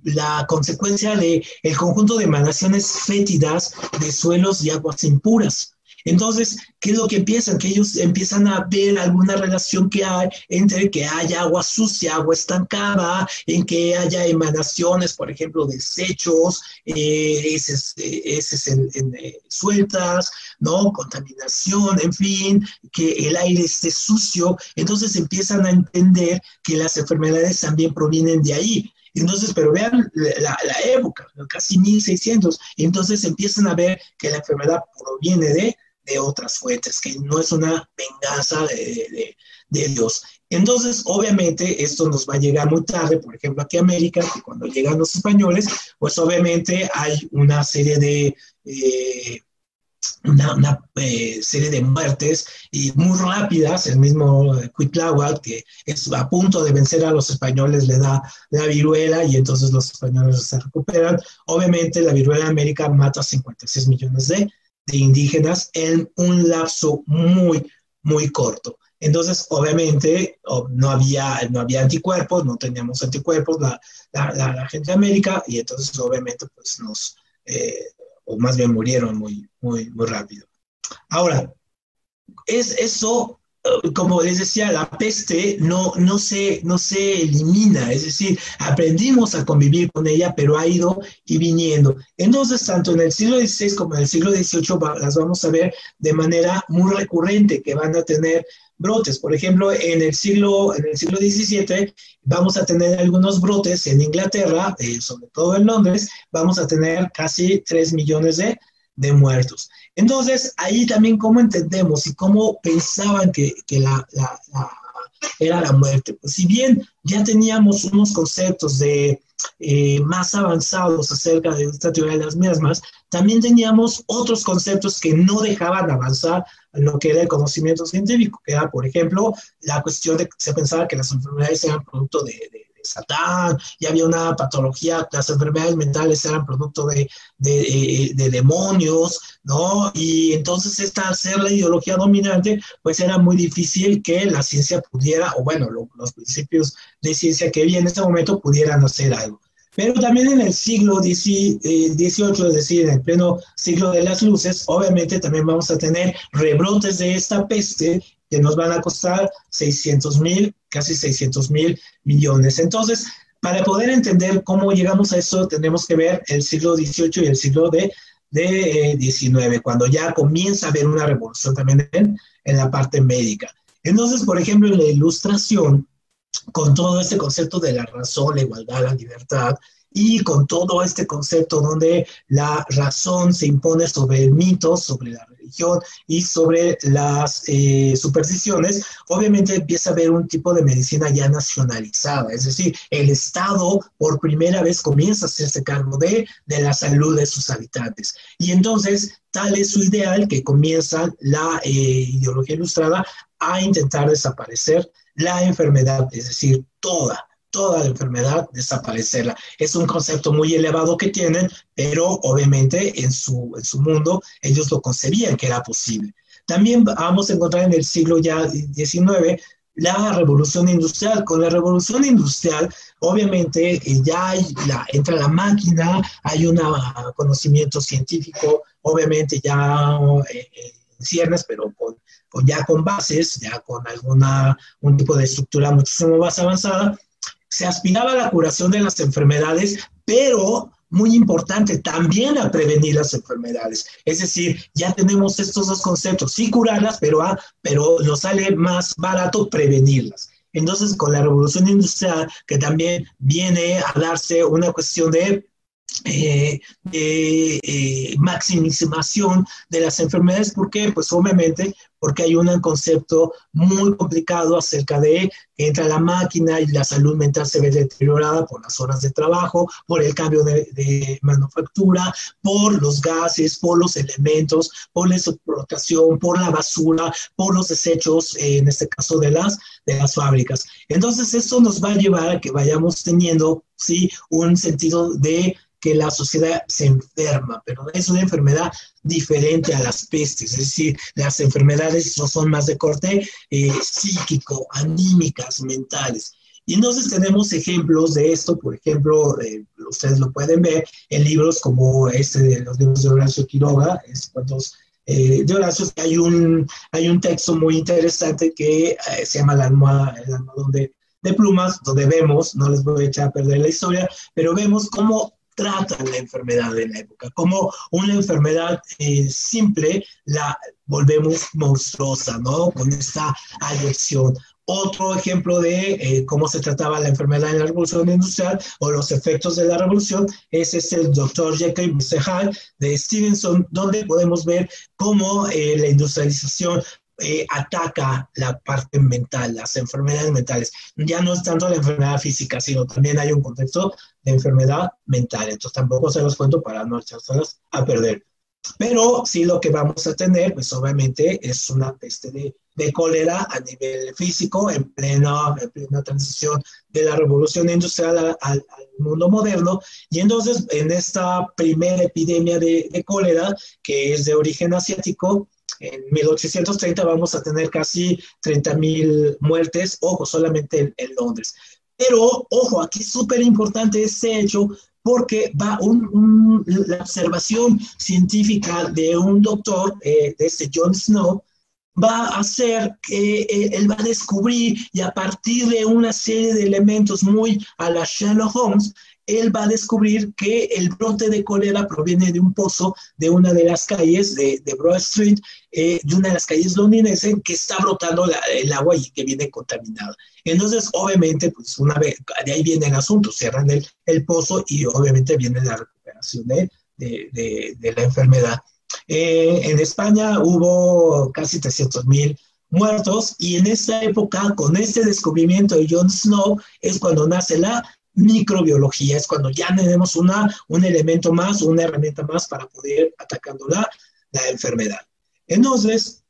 la consecuencia de el conjunto de emanaciones fétidas de suelos y aguas impuras. Entonces, ¿qué es lo que empiezan? Que ellos empiezan a ver alguna relación que hay entre que haya agua sucia, agua estancada, en que haya emanaciones, por ejemplo, desechos, eh, heces, eh, sueltas, ¿no? Contaminación, en fin, que el aire esté sucio. Entonces empiezan a entender que las enfermedades también provienen de ahí. Entonces, pero vean la, época, casi 1600, entonces empiezan a ver que la enfermedad proviene de de otras fuentes, que no es una venganza de, Dios. Entonces, obviamente, esto nos va a llegar muy tarde, por ejemplo, aquí a América, cuando llegan los españoles, pues obviamente hay una serie de... Eh, una, eh, serie de muertes y muy rápidas. El mismo Cuitláhuac, que es a punto de vencer a los españoles, le da la viruela y entonces los españoles se recuperan. Obviamente, la viruela en América mata a 56 millones de de indígenas en un lapso muy, muy corto. Entonces, obviamente, no había, no había anticuerpos, no teníamos anticuerpos la, la, gente de América, y entonces, obviamente, pues nos, eh, o más bien murieron muy, muy, muy rápido. Ahora, es eso como les decía, la peste no, no, se, no se elimina, es decir, aprendimos a convivir con ella, pero ha ido y viniendo. Entonces, tanto en el siglo XVI como en el siglo XVIII las vamos a ver de manera muy recurrente, que van a tener brotes. Por ejemplo, en el siglo, en el siglo XVII vamos a tener algunos brotes en Inglaterra, eh, sobre todo en Londres, vamos a tener casi 3 millones de de muertos. Entonces, ahí también cómo entendemos y cómo pensaban que, que la, era la muerte. Pues si bien ya teníamos unos conceptos de eh, más avanzados acerca de esta teoría de las mismas, también teníamos otros conceptos que no dejaban avanzar lo que era el conocimiento científico, que era, por ejemplo, la cuestión de que se pensaba que las enfermedades eran producto de Satán, y había una patología, las enfermedades mentales eran producto de, de, demonios, ¿no? Y entonces esta, ser la ideología dominante, pues era muy difícil que la ciencia pudiera, o bueno, los principios de ciencia que había en ese momento pudieran hacer algo. Pero también en el siglo XVIII, eh, es decir, en el pleno siglo de las luces, obviamente también vamos a tener rebrotes de esta peste que nos van a costar 600 mil, casi 600 mil millones. Entonces, para poder entender cómo llegamos a eso, tenemos que ver el siglo XVIII y el siglo de, de XIX, cuando ya comienza a haber una revolución también en, en la parte médica. Entonces, por ejemplo, en la ilustración, con todo este concepto de la razón, la igualdad, la libertad, y con todo este concepto donde la razón se impone sobre el mito, sobre la religión y sobre las eh, supersticiones, obviamente empieza a haber un tipo de medicina ya nacionalizada, es decir, el Estado por primera vez comienza a hacerse cargo de, de la salud de sus habitantes. Y entonces, tal es su ideal que comienza la eh, ideología ilustrada a intentar desaparecer la enfermedad, es decir, toda toda la enfermedad, desaparecerla. Es un concepto muy elevado que tienen, pero obviamente en su, en su mundo ellos lo concebían que era posible. También vamos a encontrar en el siglo ya XIX la revolución industrial. Con la revolución industrial, obviamente, eh, ya hay la, entra la máquina, hay un conocimiento científico, obviamente ya eh, eh, en ciernes, pero con, con, ya con bases, ya con alguna, un tipo de estructura muchísimo más avanzada, se aspiraba a la curación de las enfermedades, pero muy importante, también a prevenir las enfermedades. Es decir, ya tenemos estos dos conceptos, sí curarlas, pero, ah, pero nos sale más barato prevenirlas. Entonces, con la revolución industrial, que también viene a darse una cuestión de eh, eh, maximización de las enfermedades, porque pues obviamente porque hay un concepto muy complicado acerca de que entra la máquina y la salud mental se ve deteriorada por las horas de trabajo, por el cambio de, manufactura, por los gases, por los elementos, por la explotación, por la basura, por los desechos, en este caso de las, de las fábricas. Entonces, esto nos va a llevar a que vayamos teniendo, sí, un sentido de que la sociedad se enferma, pero es una enfermedad diferente a las pestes, es decir, las enfermedades no son más de corte eh, psíquico, anímicas, mentales. Y entonces tenemos ejemplos de esto, por ejemplo, eh, ustedes lo pueden ver en libros como este de los libros de Horacio Quiroga, es eh, de Horacio, hay un, hay un texto muy interesante que se llama La almohada, el almohadón de, de plumas, donde vemos, no les voy a echar a perder la historia, pero vemos cómo tratan la enfermedad en la época. Como una enfermedad eh, simple la volvemos monstruosa, ¿no? Con esta alección. Otro ejemplo de eh, cómo se trataba la enfermedad en la revolución industrial o los efectos de la revolución es el doctor Jekyll Hyde de Stevenson, donde podemos ver cómo eh, la industrialización eh, ataca la parte mental, las enfermedades mentales. Ya no es tanto la enfermedad física, sino también hay un contexto de enfermedad mental. Entonces tampoco se los cuento para no echárselas a perder. Pero sí lo que vamos a tener, pues obviamente es una peste de, de cólera a nivel físico en plena, en plena transición de la revolución industrial al, al, mundo moderno. Y entonces en esta primera epidemia de, de cólera, que es de origen asiático, en 1830 vamos a tener casi 30 mil muertes, ojo, solamente en, Londres. Pero, ojo, aquí es súper importante este hecho porque va un, la observación científica de un doctor, eh, de este John Snow, va a hacer que eh, él va a descubrir y a partir de una serie de elementos muy a la Sherlock Holmes, él va a descubrir que el brote de cólera proviene de un pozo de una de las calles de, Broad Street, eh, de una de las calles londinenses que está brotando el agua y que viene contaminada. Entonces, obviamente, pues una vez, de ahí viene el asunto, cierran el, pozo y obviamente viene la recuperación de, la enfermedad. Eh, en España hubo casi 300 mil muertos y en esa época, con este descubrimiento de John Snow, es cuando nace la microbiología, es cuando ya tenemos una, un elemento más, una herramienta más para poder atacando la, la enfermedad. Entonces,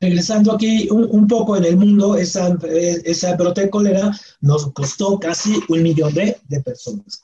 regresando aquí un, poco en el mundo, esa, esa brote de cólera nos costó casi un millón de, de personas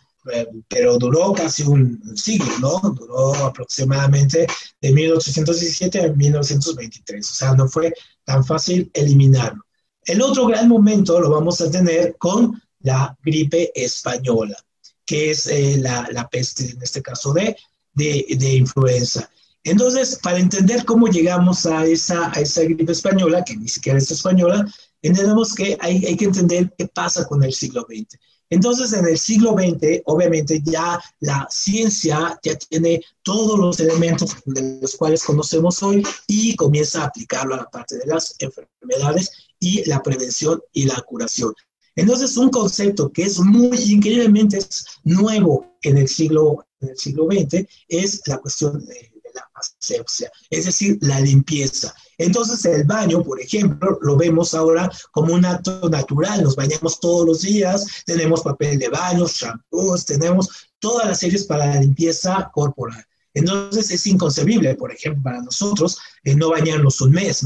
pero duró casi un siglo, ¿no? Duró aproximadamente de 1817 a 1923, o sea, no fue tan fácil eliminarlo. El otro gran momento lo vamos a tener con la gripe española, que es eh, la, la, peste, en este caso de, de, de, influenza. Entonces, para entender cómo llegamos a esa, a esa gripe española, que ni siquiera es española, entendemos que hay, hay que entender qué pasa con el siglo XX. Entonces, en el siglo XX, obviamente ya la ciencia ya tiene todos los elementos de los cuales conocemos hoy y comienza a aplicarlo a la parte de las enfermedades y la prevención y la curación. Entonces, un concepto que es muy increíblemente nuevo en el siglo, XX es la cuestión de, la asepsia, es decir, la limpieza. Entonces el baño, por ejemplo, lo vemos ahora como un acto natural, nos bañamos todos los días, tenemos papel de baño, shampoos, tenemos todas las series para la limpieza corporal. Entonces es inconcebible, por ejemplo, para nosotros eh, no bañarnos un mes.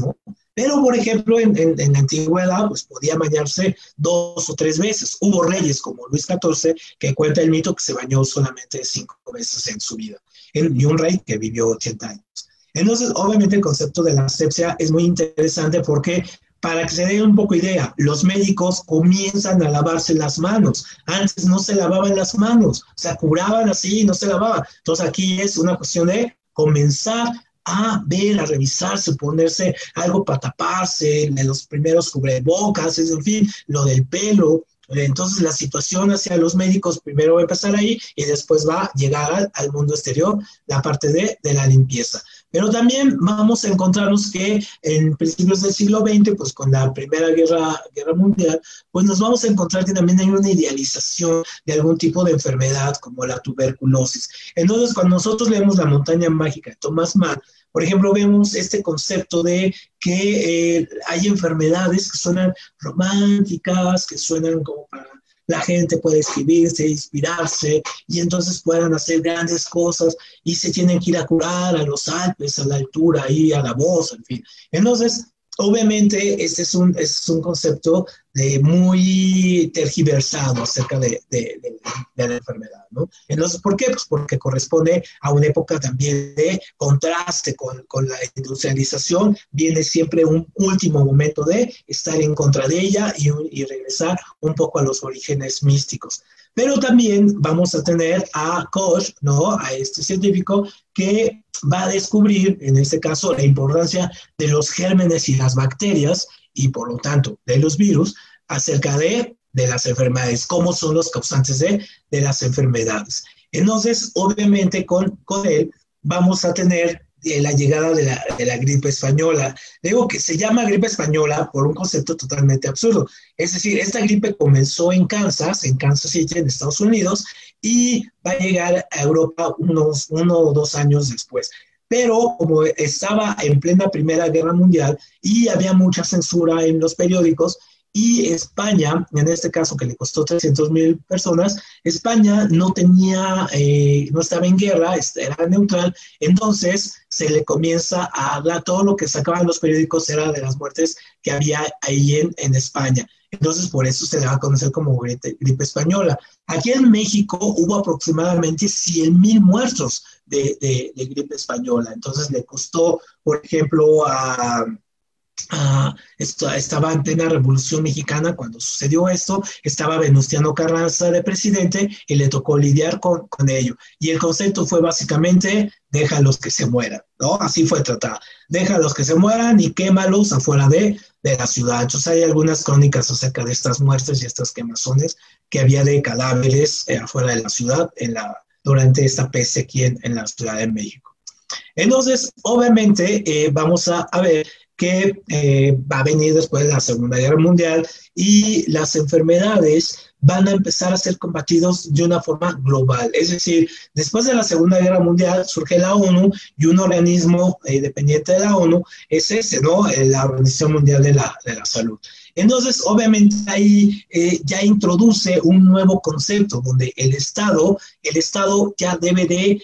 Pero, por ejemplo, en, la antigüedad, pues podía bañarse dos o tres veces. Hubo reyes como Luis XIV que cuenta el mito que se bañó solamente cinco veces en su vida. y un rey que vivió 80 años. Entonces, obviamente el concepto de la asepsia es muy interesante porque para que se den un poco idea, los médicos comienzan a lavarse las manos. Antes no se lavaban las manos, o sea, curaban así y no se lavaban. Entonces aquí es una cuestión de comenzar a ver, a revisarse, ponerse algo para taparse, los primeros cubrebocas, en fin, lo del pelo, entonces la situación hacia los médicos primero va a empezar ahí y después va a llegar al, mundo exterior la parte de, de, la limpieza. Pero también vamos a encontrarnos que en principios del siglo XX, pues con la Primera Guerra, Guerra Mundial, pues nos vamos a encontrar que también hay una idealización de algún tipo de enfermedad como la tuberculosis. Entonces cuando nosotros leemos La montaña mágica de Thomas Mann, Por ejemplo, vemos este concepto de que eh, hay enfermedades que suenan románticas, que suenan como para la gente puede escribirse, inspirarse y entonces puedan hacer grandes cosas y se tienen que ir a curar a los Alpes, a la altura, y a la voz, en fin. Entonces, Obviamente, este es un, es un concepto de muy tergiversado acerca de, de, la enfermedad, ¿no? Entonces, ¿por qué? Pues porque corresponde a una época también de contraste con, con, la industrialización, viene siempre un último momento de estar en contra de ella y, y regresar un poco a los orígenes místicos. Pero también vamos a tener a Koch, ¿no? A este científico que va a descubrir, en este caso, la importancia de los gérmenes y las bacterias y por lo tanto de los virus acerca de, de las enfermedades, cómo son los causantes de, de las enfermedades. Entonces, obviamente con, con él vamos a tener la llegada de la, de la, gripe española. Digo que se llama gripe española por un concepto totalmente absurdo. Es decir, esta gripe comenzó en Kansas, en Kansas City, en Estados Unidos, y va a llegar a Europa unos uno o dos años después. Pero como estaba en plena Primera Guerra Mundial y había mucha censura en los periódicos, y España, en este caso que le costó 300 mil personas, España no tenía, eh, no estaba en guerra, era neutral, entonces se le comienza a hablar, todo lo que sacaban los periódicos era de las muertes que había ahí en, en España. Entonces, por eso se le va a conocer como gripe, gripe española. Aquí en México hubo aproximadamente 100 mil muertos de, de, gripe española. Entonces, le costó, por ejemplo, a Uh, estaba en plena revolución mexicana cuando sucedió esto, estaba Venustiano Carranza de presidente y le tocó lidiar con, con ello. Y el concepto fue básicamente, déjalos que se mueran, ¿no? Así fue tratado. Déjalos que se mueran y quémalos afuera de, de la ciudad. Entonces hay algunas crónicas acerca de estas muertes y estas quemazones que había de cadáveres eh, afuera de la ciudad en la, durante esta peste aquí en, en la Ciudad de México. Entonces, obviamente, eh, vamos a, a ver que eh, va a venir después de la Segunda Guerra Mundial y las enfermedades van a empezar a ser combatidos de una forma global. Es decir, después de la Segunda Guerra Mundial surge la ONU y un organismo eh, dependiente de la ONU es ese, ¿no? Eh, la Organización Mundial de la, de la Salud. Entonces, obviamente ahí ya introduce un nuevo concepto donde el Estado, el Estado ya debe de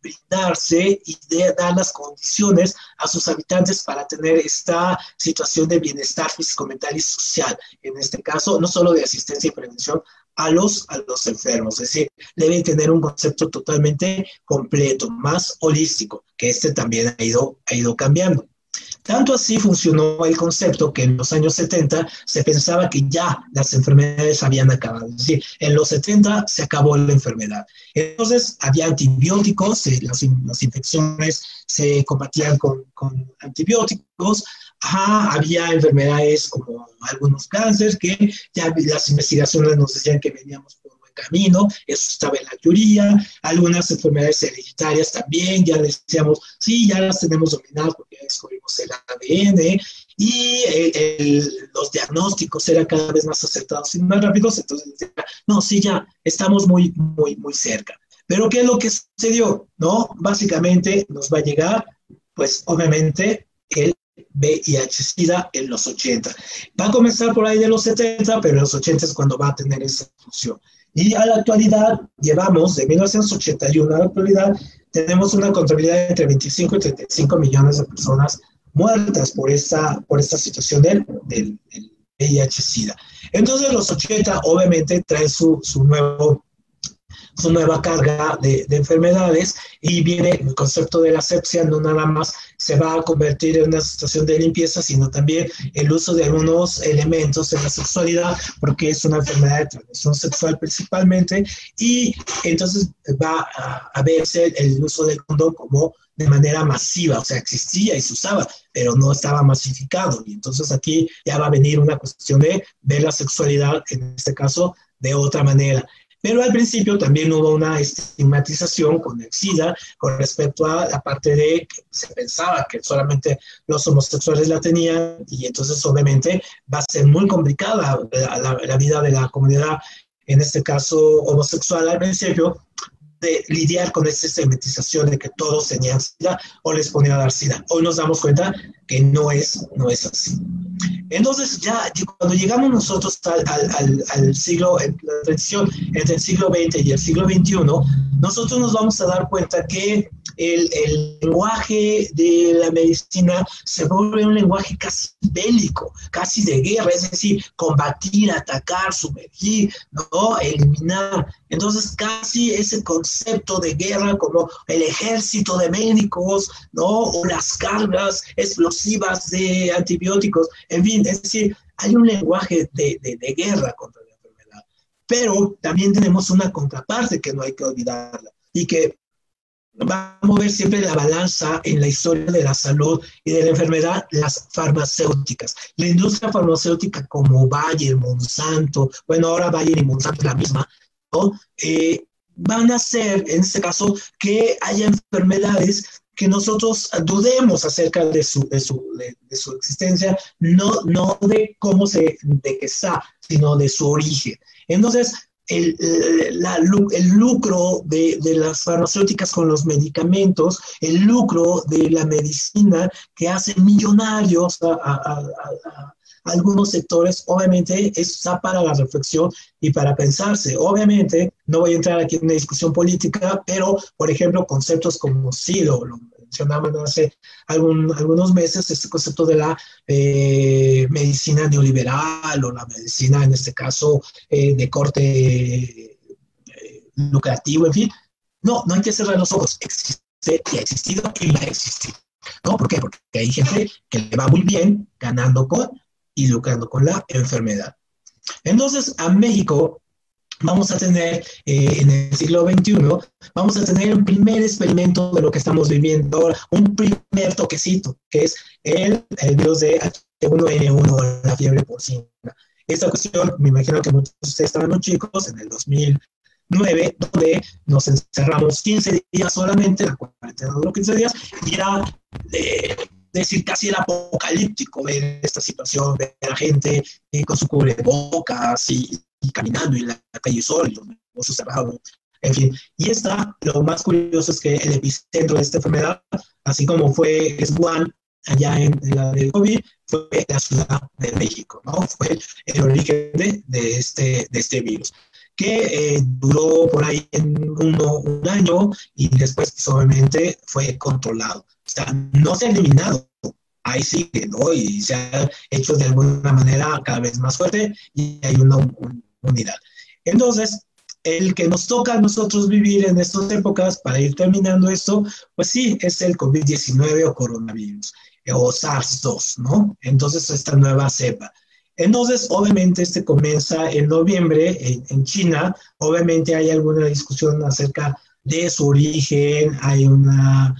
brindarse y de dar las condiciones a sus habitantes para tener esta situación de bienestar físico, mental y social. En este caso, no solo de asistencia y prevención a los, a los enfermos, es decir, deben tener un concepto totalmente completo, más holístico, que este también ha ido, ha ido cambiando. Tanto así funcionó el concepto que en los años 70 se pensaba que ya las enfermedades habían acabado. En los 70 se acabó la enfermedad. Entonces había antibióticos, eh, las, infecciones se combatían con, antibióticos, había enfermedades como algunos cánceres que ya las investigaciones nos decían que veníamos camino, eso estaba en la teoría, algunas enfermedades hereditarias también, ya decíamos, sí, ya las tenemos dominadas porque ya descubrimos el ADN y los diagnósticos eran cada vez más acertados y más rápidos, entonces, no, sí, ya estamos muy, muy, muy cerca. Pero ¿qué es lo que sucedió? No, básicamente nos va a llegar, pues obviamente, el VIH-Sida en los 80. Va a comenzar por ahí de los 70, pero en los 80 es cuando va a tener esa función. Y a la actualidad, llevamos, de 1981 a la actualidad, tenemos una contabilidad de entre 25 y 35 millones de personas muertas por esta, por esta situación del, del, del VIH-Sida. Entonces, los 80 obviamente traen su, su nuevo su nueva carga de, de, enfermedades y viene el concepto de la asepsia, no nada más se va a convertir en una situación de limpieza, sino también el uso de algunos elementos en la sexualidad, porque es una enfermedad de transmisión sexual principalmente, y entonces va a, a verse el uso del condón como de manera masiva, o sea, existía y se usaba, pero no estaba masificado. Y entonces aquí ya va a venir una cuestión de ver la sexualidad, en este caso, de otra manera. Pero al principio también hubo una estigmatización con el SIDA con respecto a la parte de que se pensaba que solamente los homosexuales la tenían y entonces obviamente va a ser muy complicada la, la, la vida de la comunidad, en este caso homosexual al principio, de lidiar con esa segmentización de que todos tenían SIDA o les ponía a dar SIDA. Hoy nos damos cuenta que no es, no es así. Entonces, ya cuando llegamos nosotros al, al, al siglo, la transición entre el siglo XX y el siglo XXI, nosotros nos vamos a dar cuenta que el, el, lenguaje de la medicina se vuelve un lenguaje casi bélico, casi de guerra, es decir, combatir, atacar, sumergir, ¿no? eliminar. Entonces, casi ese concepto de guerra como el ejército de médicos, ¿no? o las cargas de antibióticos, en fin, es decir, hay un lenguaje de, de, de guerra contra la enfermedad. Pero también tenemos una contraparte que no hay que olvidarla y que va a mover siempre la balanza en la historia de la salud y de la enfermedad, las farmacéuticas. La industria farmacéutica como Bayer, Monsanto, bueno, ahora Bayer y Monsanto es la misma, ¿no? Eh, van a hacer, en este caso, que haya enfermedades que nosotros dudemos acerca de su, de su, de, su existencia, no, no de cómo se, de que está, sino de su origen. Entonces, el, la, el lucro de, de, las farmacéuticas con los medicamentos, el lucro de la medicina que hace millonarios a, a, a, algunos sectores, obviamente está para la reflexión y para pensarse. Obviamente, no voy a entrar aquí en una discusión política, pero, por ejemplo, conceptos como SIDO, lo mencionaban hace algún, algunos meses, este concepto de la eh, medicina neoliberal o la medicina, en este caso, eh, de corte eh, lucrativo, en fin. No, no hay que cerrar los ojos. Existe y ha existido y va a existir. ¿No? ¿Por qué? Porque hay gente que le va muy bien ganando con y lucrando con la enfermedad. Entonces, a México vamos a tener eh, en el siglo XXI, vamos a tener un primer experimento de lo que estamos viviendo ahora, un primer toquecito, que es el, el virus de H1N1, la fiebre porcina. Esta cuestión, me imagino que muchos de ustedes estaban chicos, en el 2009, donde nos encerramos 15 días solamente, la cuarentena duró 15 días, y era... Eh, decir, casi el apocalíptico ver esta situación, ver a la gente eh, con su cubrebocas y, y, caminando en la calle Sol, los negocios cerrados, en fin. Y esta, lo más curioso es que el epicentro de esta enfermedad, así como fue Wuhan, allá en, la del COVID, fue la Ciudad de México, ¿no? Fue el origen de, de este, de este virus que eh, duró por ahí en uno, un año y después pues, obviamente fue controlado. No se ha eliminado, ahí sigue, ¿no? Y se ha hecho de alguna manera cada vez más fuerte y hay una unidad. Entonces, el que nos toca a nosotros vivir en estas épocas, para ir terminando esto, pues sí, es el COVID-19 o coronavirus, o SARS-2, ¿no? Entonces, esta nueva cepa. Entonces, obviamente, este comienza en noviembre en China. Obviamente hay alguna discusión acerca de su origen, hay una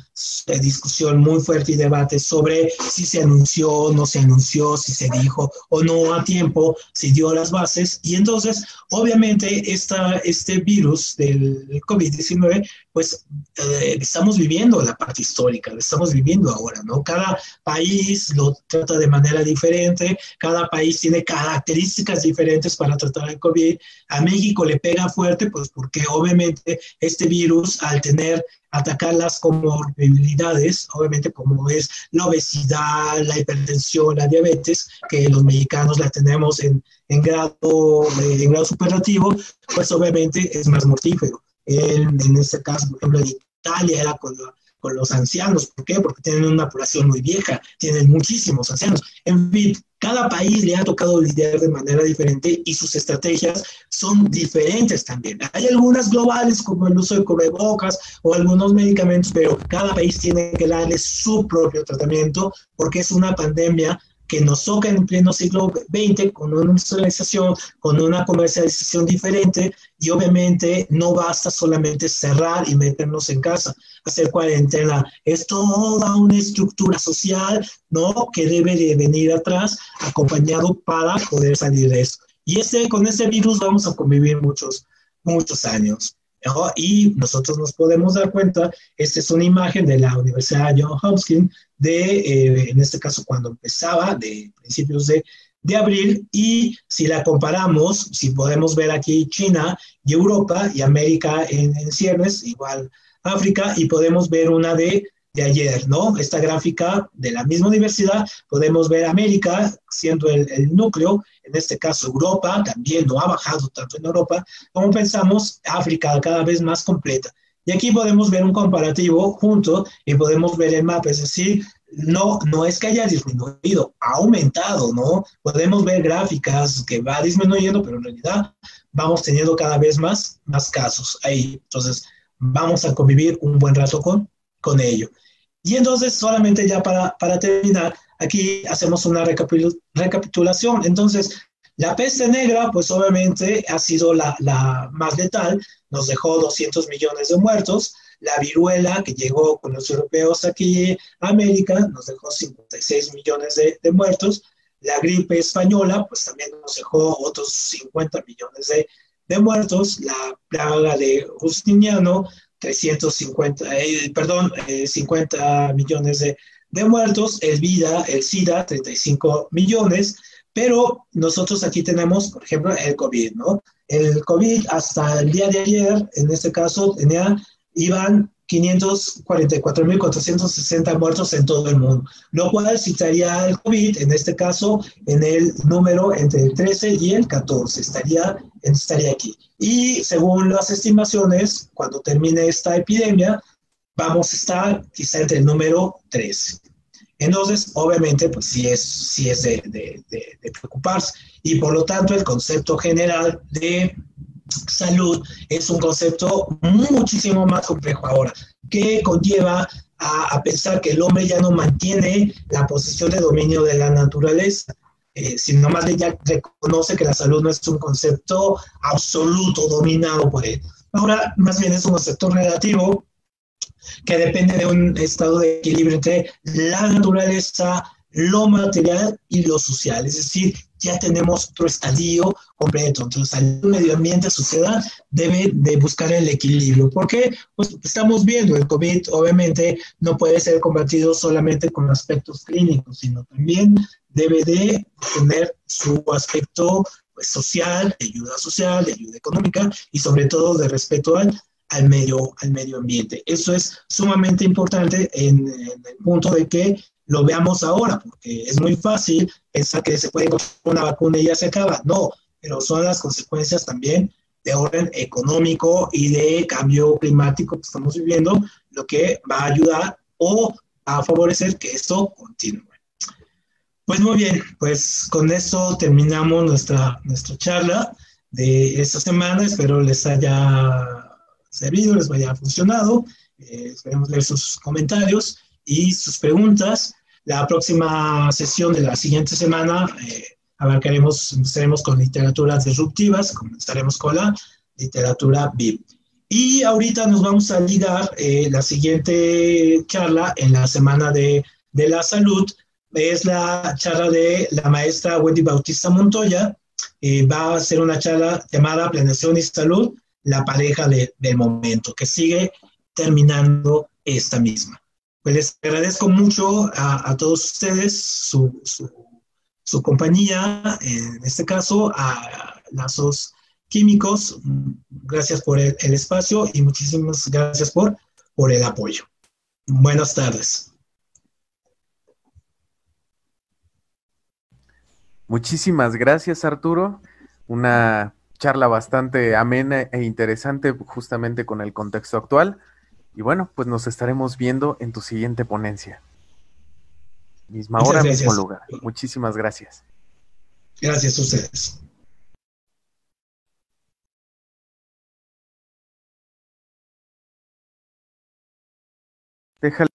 eh, discusión muy fuerte y debate sobre si se anunció, no se anunció, si se dijo o no a tiempo, si dio las bases. Y entonces, obviamente, esta, este virus del COVID-19, pues eh, estamos viviendo la parte histórica, lo estamos viviendo ahora, ¿no? Cada país lo trata de manera diferente, cada país tiene características diferentes para tratar el COVID. A México le pega fuerte, pues porque obviamente este virus, al tener atacar las comorbilidades, obviamente como es la obesidad, la hipertensión, la diabetes, que los mexicanos la tenemos en, en grado, eh, en grado superlativo, pues obviamente es más mortífero. En, en este caso, por ejemplo, en Italia era con la con los ancianos. ¿Por qué? Porque tienen una población muy vieja, tienen muchísimos ancianos. En fin, cada país le ha tocado lidiar de manera diferente y sus estrategias son diferentes también. Hay algunas globales como el uso de cubrebocas o algunos medicamentos, pero cada país tiene que darle su propio tratamiento porque es una pandemia que nos toca en pleno siglo XX con una industrialización, con una comercialización diferente y obviamente no basta solamente cerrar y meternos en casa, hacer cuarentena, es toda una estructura social, ¿no? Que debe de venir atrás acompañado para poder salir de eso. Y ese, con ese virus vamos a convivir muchos, muchos años. Y nosotros nos podemos dar cuenta, esta es una imagen de la Universidad John Hopkins, de, eh, en este caso, cuando empezaba, de principios de, de abril y si la comparamos, si podemos ver aquí China y Europa y América en, en ciernes, igual África, y podemos ver una de, de ayer, ¿no? Esta gráfica de la misma universidad, podemos ver América siendo el, el núcleo, en este caso Europa, también no ha bajado tanto en Europa, como pensamos, África cada vez más completa. Y aquí podemos ver un comparativo junto y podemos ver el mapa, es decir, no, no es que haya disminuido, ha aumentado, ¿no? Podemos ver gráficas que va disminuyendo, pero en realidad vamos teniendo cada vez más, más casos ahí. Entonces, vamos a convivir un buen rato con, con ello. Y entonces, solamente ya para, para terminar, aquí hacemos una recapitulación. Entonces, la peste negra, pues obviamente ha sido la, la más letal, nos dejó 200 millones de muertos. La viruela, que llegó con los europeos aquí a América, nos dejó 56 millones de, de muertos. La gripe española, pues también nos dejó otros 50 millones de, de muertos. La plaga de Justiniano, 350, eh, perdón, eh, 50 millones de, de muertos. El VIDA, el SIDA, 35 millones. Pero nosotros aquí tenemos, por ejemplo, el COVID, ¿no? El COVID hasta el día de ayer, en este caso, tenía, iban 544.460 muertos en todo el mundo, lo cual citaría el COVID, en este caso, en el número entre el 13 y el 14, estaría, estaría aquí. Y según las estimaciones, cuando termine esta epidemia, vamos a estar quizá entre el número 13. Entonces, obviamente, pues sí es, sí es de, de, de, preocuparse. Y por lo tanto, el concepto general de salud es un concepto muchísimo más complejo ahora, que conlleva a, pensar que el hombre ya no mantiene la posición de dominio de la naturaleza, eh, sino más bien ya reconoce que la salud no es un concepto absoluto dominado por él. Ahora, más bien es un concepto relativo que depende de un estado de equilibrio entre la naturaleza, lo material y lo social. Es decir, ya tenemos otro estadio completo. Entonces, el medio ambiente, sociedad, debe de buscar el equilibrio. ¿Por qué? Pues estamos viendo, el COVID obviamente no puede ser combatido solamente con aspectos clínicos, sino también debe de tener su aspecto pues, social, de ayuda social, de ayuda económica y sobre todo de respeto al al medio, al medio ambiente. Eso es sumamente importante en, el punto de que lo veamos ahora, porque es muy fácil pensar que se puede encontrar una vacuna y ya se acaba. No, pero son las consecuencias también de orden económico y de cambio climático que estamos viviendo, lo que va a ayudar o a favorecer que esto continúe. Pues muy bien, pues con esto terminamos nuestra, nuestra charla de esta semana. Espero les haya servido, les vaya funcionado. Eh, esperemos ver sus comentarios y sus preguntas. La próxima sesión de la siguiente semana eh, abarcaremos, empezaremos con literaturas disruptivas, comenzaremos con la literatura VIP. Y ahorita nos vamos a ligar eh, la siguiente charla en la Semana de, de, la Salud. Es la charla de la maestra Wendy Bautista Montoya. Eh, va a ser una charla llamada Planeación y Salud, la pareja de, del momento, que sigue terminando esta misma. Pues les agradezco mucho a, todos ustedes su, su, su, compañía, en este caso a Lazos Químicos. Gracias por el, el espacio y muchísimas gracias por, por el apoyo. Buenas tardes. Muchísimas gracias, Arturo. Una charla bastante amena e interesante justamente con el contexto actual. Y bueno, pues nos estaremos viendo en tu siguiente ponencia. Misma hora, mismo lugar. Muchísimas gracias. Gracias a ustedes. Déjale